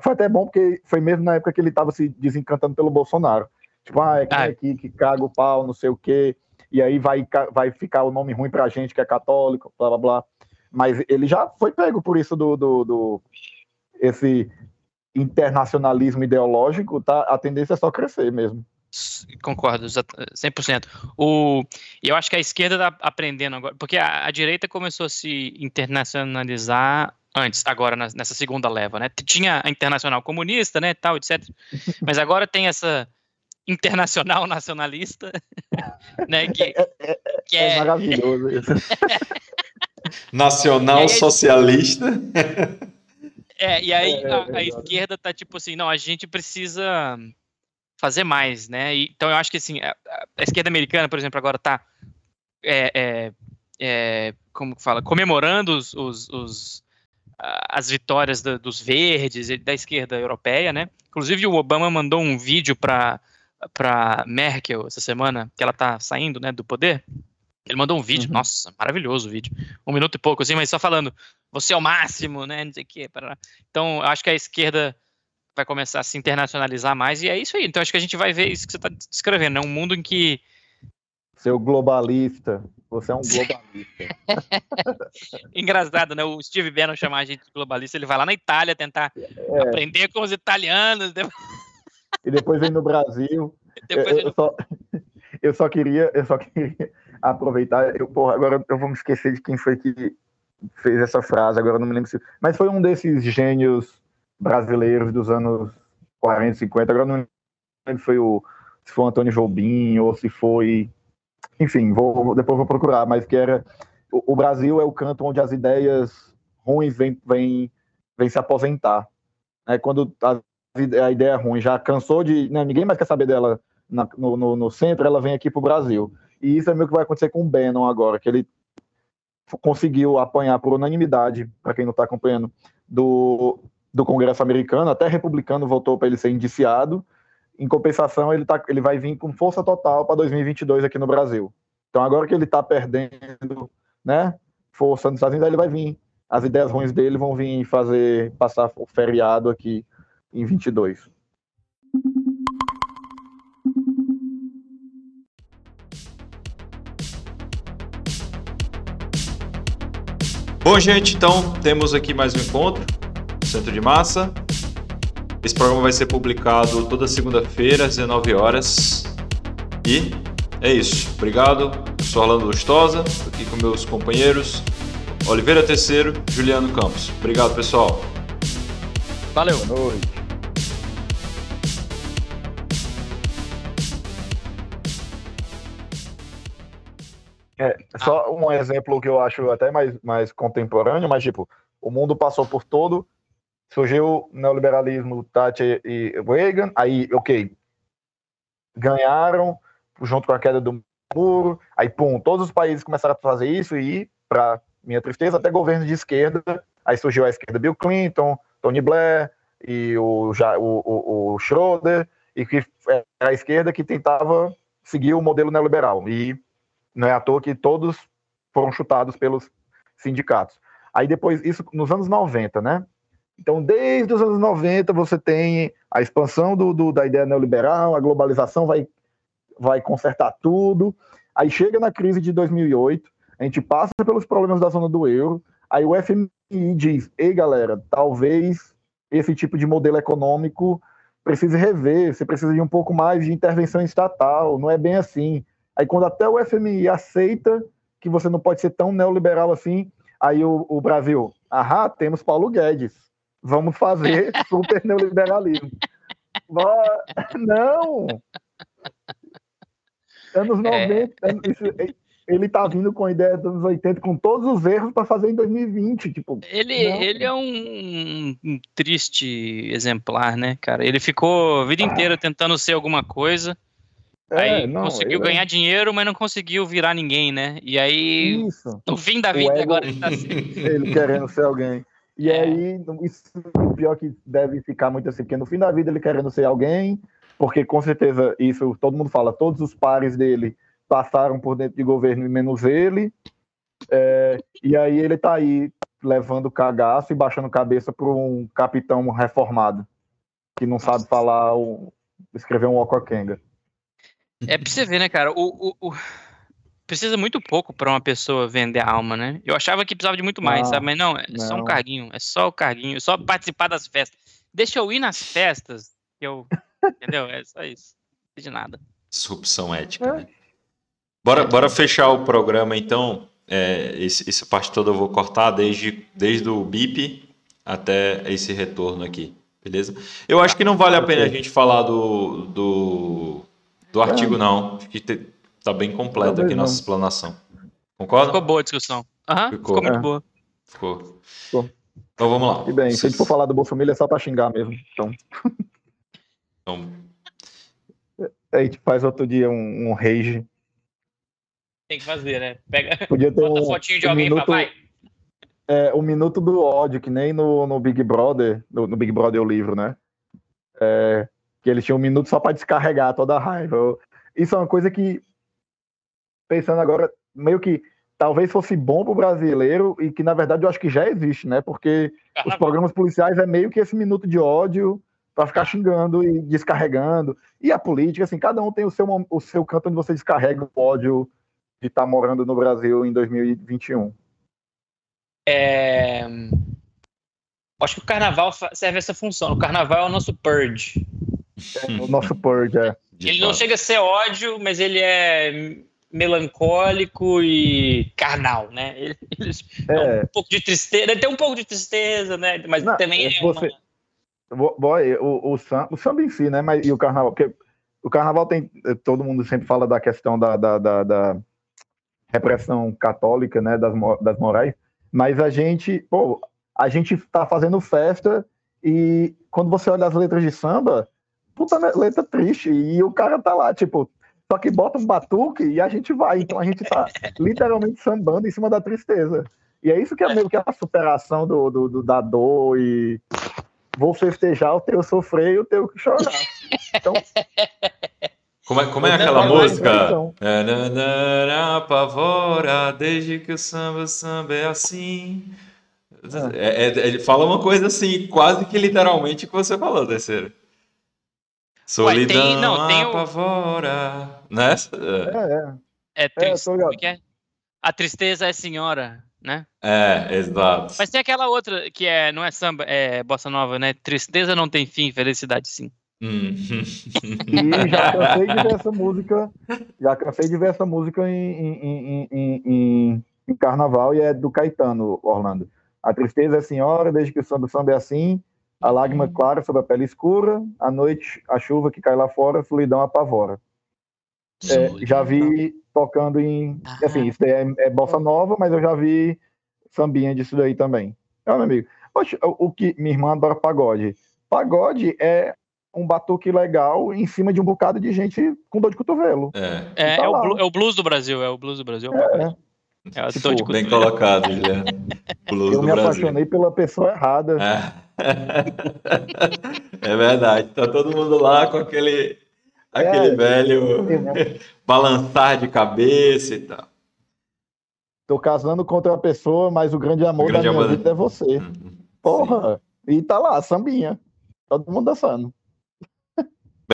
Foi até bom, porque foi mesmo na época que ele estava se desencantando pelo Bolsonaro. Tipo, ah, é quem é aqui que caga o pau, não sei o quê, e aí vai, vai ficar o nome ruim pra gente que é católico, blá blá blá. Mas ele já foi pego por isso do, do, do esse internacionalismo ideológico, tá, a tendência é só crescer mesmo. Concordo, 100%. O, eu acho que a esquerda está aprendendo agora, porque a, a, direita começou a se internacionalizar antes, agora nessa segunda leva, né? Tinha a internacional comunista, né, tal, etc. [laughs] Mas agora tem essa internacional [laughs] nacionalista, [laughs] né, que, é, é, que é... é maravilhoso isso. Nacional socialista. É, e aí é, a, a esquerda tá tipo assim, não, a gente precisa fazer mais, né? E, então eu acho que assim, a, a, esquerda americana, por exemplo, agora tá é, é, é, como que fala, comemorando os, os, os as vitórias da, dos verdes da esquerda europeia, né? Inclusive o Obama mandou um vídeo para para Merkel essa semana que ela tá saindo, né, do poder. Ele mandou um vídeo, uhum. nossa, maravilhoso o vídeo. Um minuto e pouco, assim, mas só falando, você é o máximo, né? Não sei o quê. Então, acho que a esquerda vai começar a se internacionalizar mais, e é isso aí. Então, acho que a gente vai ver isso que você está descrevendo, né? Um mundo em que. Seu globalista. Você é um globalista. [laughs] Engraçado, né? O Steve Bannon chamar a gente de globalista, ele vai lá na Itália tentar é. aprender com os italianos. [laughs] E depois vem no Brasil. Eu, eu, só, eu, só, queria, eu só queria aproveitar. Eu, porra, agora eu vou me esquecer de quem foi que fez essa frase, agora não me lembro se. Mas foi um desses gênios brasileiros dos anos 40, 50, agora não lembro se foi o, se foi o Antônio Jobim ou se foi. Enfim, vou, depois vou procurar, mas que era. O, o Brasil é o canto onde as ideias ruins vêm vem, vem se aposentar. É, quando a, a ideia ruim já cansou de. Né, ninguém mais quer saber dela na, no, no, no, centro, ela vem aqui para o Brasil. E isso é meio que vai acontecer com o Bannon agora, que ele conseguiu apanhar por unanimidade, para quem não está acompanhando, do, do Congresso americano, até republicano votou para ele ser indiciado. Em compensação, ele, tá, ele vai vir com força total para 2022 aqui no Brasil. Então, agora que ele está perdendo né, força nos Estados Unidos, ele vai vir. As ideias ruins dele vão vir fazer passar o feriado aqui em 22. Bom, gente, então temos aqui mais um encontro, Centro de Massa. Esse programa vai ser publicado toda segunda-feira, às 19 horas. E é isso. Obrigado. Eu sou Orlando Lustosa, aqui com meus companheiros Oliveira Terceiro, Juliano Campos. Obrigado, pessoal. Valeu. Boa noite. É, só um exemplo que eu acho até mais, mais contemporâneo, mas tipo, o mundo passou por todo, surgiu neoliberalismo, Thatcher e Reagan, aí, ok, ganharam junto com a queda do muro, aí, pum, todos os países começaram a fazer isso e, para minha tristeza, até governo de esquerda, aí surgiu a esquerda Bill Clinton, Tony Blair e o, o, o, o Schroeder, e que era a esquerda que tentava seguir o modelo neoliberal, e não é à toa que todos foram chutados pelos sindicatos. Aí depois, isso nos anos 90, né? Então, desde os anos 90, você tem a expansão do, do, da ideia neoliberal, a globalização vai, vai consertar tudo. Aí chega na crise de 2008, a gente passa pelos problemas da zona do euro, aí o FMI diz: ei, galera, talvez esse tipo de modelo econômico precise rever, você precisa de um pouco mais de intervenção estatal, não é bem assim. Aí quando até o FMI aceita que você não pode ser tão neoliberal assim, aí o, o Brasil, ahá, temos Paulo Guedes, vamos fazer [laughs] super neoliberalismo. Não! Anos 90, é... ele tá vindo com a ideia dos anos 80, com todos os erros para fazer em 2020. Tipo, ele, ele é um, um, triste exemplar, né, cara? Ele ficou a vida inteira tentando ser alguma coisa. É, aí não, conseguiu ganhar é... dinheiro, mas não conseguiu virar ninguém, né? E aí, Isso. no fim da vida, ego... agora ele tá [laughs] assim. ele querendo ser alguém. E é. aí, isso, o pior que deve ficar muito assim, porque no fim da vida ele querendo ser alguém, porque com certeza isso todo mundo fala, todos os pares dele passaram por dentro de governo, menos ele. É, e aí ele tá aí levando cagaço e baixando cabeça para um capitão reformado que não sabe falar, escrever um Okokenga. É pra você ver, né, cara? O, o, o... Precisa muito pouco para uma pessoa vender a alma, né? Eu achava que precisava de muito mais, ah, sabe? Mas não, é não. só um carguinho, é só o carguinho, é só participar das festas. Deixa eu ir nas festas, que eu. entendeu? É só isso. Não de nada. Disrupção ética, é. né? Bora, bora fechar o programa, então. É, esse, essa parte toda eu vou cortar desde, desde o BIP até esse retorno aqui, beleza? Eu acho que não vale a pena a gente falar do, do do artigo, não. Acho que está bem completo aqui nossa explanação. Concorda? Ficou boa a discussão. Aham, ficou. ficou muito é. boa. Ficou. ficou. Então vamos lá. E bem, se a gente for falar do Bolsonaro é só para xingar mesmo. Então. então... A gente faz outro dia um, um rage. Tem que fazer, né? Pega Podia ter um, fotinho de um alguém minuto, vai. É, o minuto do ódio, que nem no, no Big Brother, no, no Big Brother o livro, né? É, que eles tinham um minuto só para descarregar toda a raiva. Isso é uma coisa que, pensando agora, meio que talvez fosse bom para o brasileiro e que, na verdade, eu acho que já existe, né? Porque os programas policiais é meio que esse minuto de ódio para ficar xingando e descarregando. E a política, assim, cada um tem o seu, o seu canto onde você descarrega o ódio de estar tá morando no Brasil em 2021. É... Acho que o carnaval serve essa função. O carnaval é o nosso purge. É o nosso purge, é. Ele não chega a ser ódio, mas ele é melancólico e carnal, né? Ele, ele é. um pouco de tristeza, ele tem um pouco de tristeza, né? Mas não, também é você, uma... boy, o, o, samba, o samba em si, né? Mas, e o carnaval, porque o carnaval tem. Todo mundo sempre fala da questão da, da, da, da repressão católica, né? Das, das morais, mas a gente, pô, a gente tá fazendo festa e quando você olha as letras de samba, puta letra triste, e o cara tá lá, tipo, só que bota um batuque e a gente vai. Então a gente tá [laughs] literalmente sambando em cima da tristeza. E é isso que é meio que a superação do, do, do da dor e vou festejar o teu sofrer e o teu chorar. Então. Como é, como é aquela música? É, nanana, apavora, desde que o samba, o samba é assim. É. É, é, ele fala uma coisa assim, quase que literalmente que você falou, terceiro. Solidão Ué, tem, não, tem apavora. O... Né? É, é. É, triste, é, é, A tristeza é senhora, né? É, exato. Mas tem aquela outra que é, não é samba, é bossa nova, né? Tristeza não tem fim, felicidade sim. Hum. e já cansei de ver essa música, já cansei de ver essa música em, em, em, em, em carnaval e é do Caetano, Orlando. A tristeza é senhora, desde que o samba, o samba é assim, a lágrima clara sobre a pele escura, à noite a chuva que cai lá fora, solidão apavora. É, já vi tocando em. Ah. Assim, isso daí é, é, bossa nova, mas eu já vi sambinha disso daí também. É, meu amigo. Poxa, o, o que minha irmã adora pagode. Pagode é um batuque legal em cima de um bocado de gente com dor de cotovelo. É, é, tá é, o, é, o, blues do Brasil, é o blues do Brasil. É, é tipo, bem colocado, Juliano. Blues eu me Brasil. apaixonei pela pessoa errada. É. é verdade. Tá todo mundo lá com aquele, aquele é, velho é, balançar de cabeça e tal. Tô casando contra uma pessoa, mas o grande amor o grande da minha amor... vida é você. Uhum. Porra! Sim. E tá lá, sambinha. Todo mundo dançando.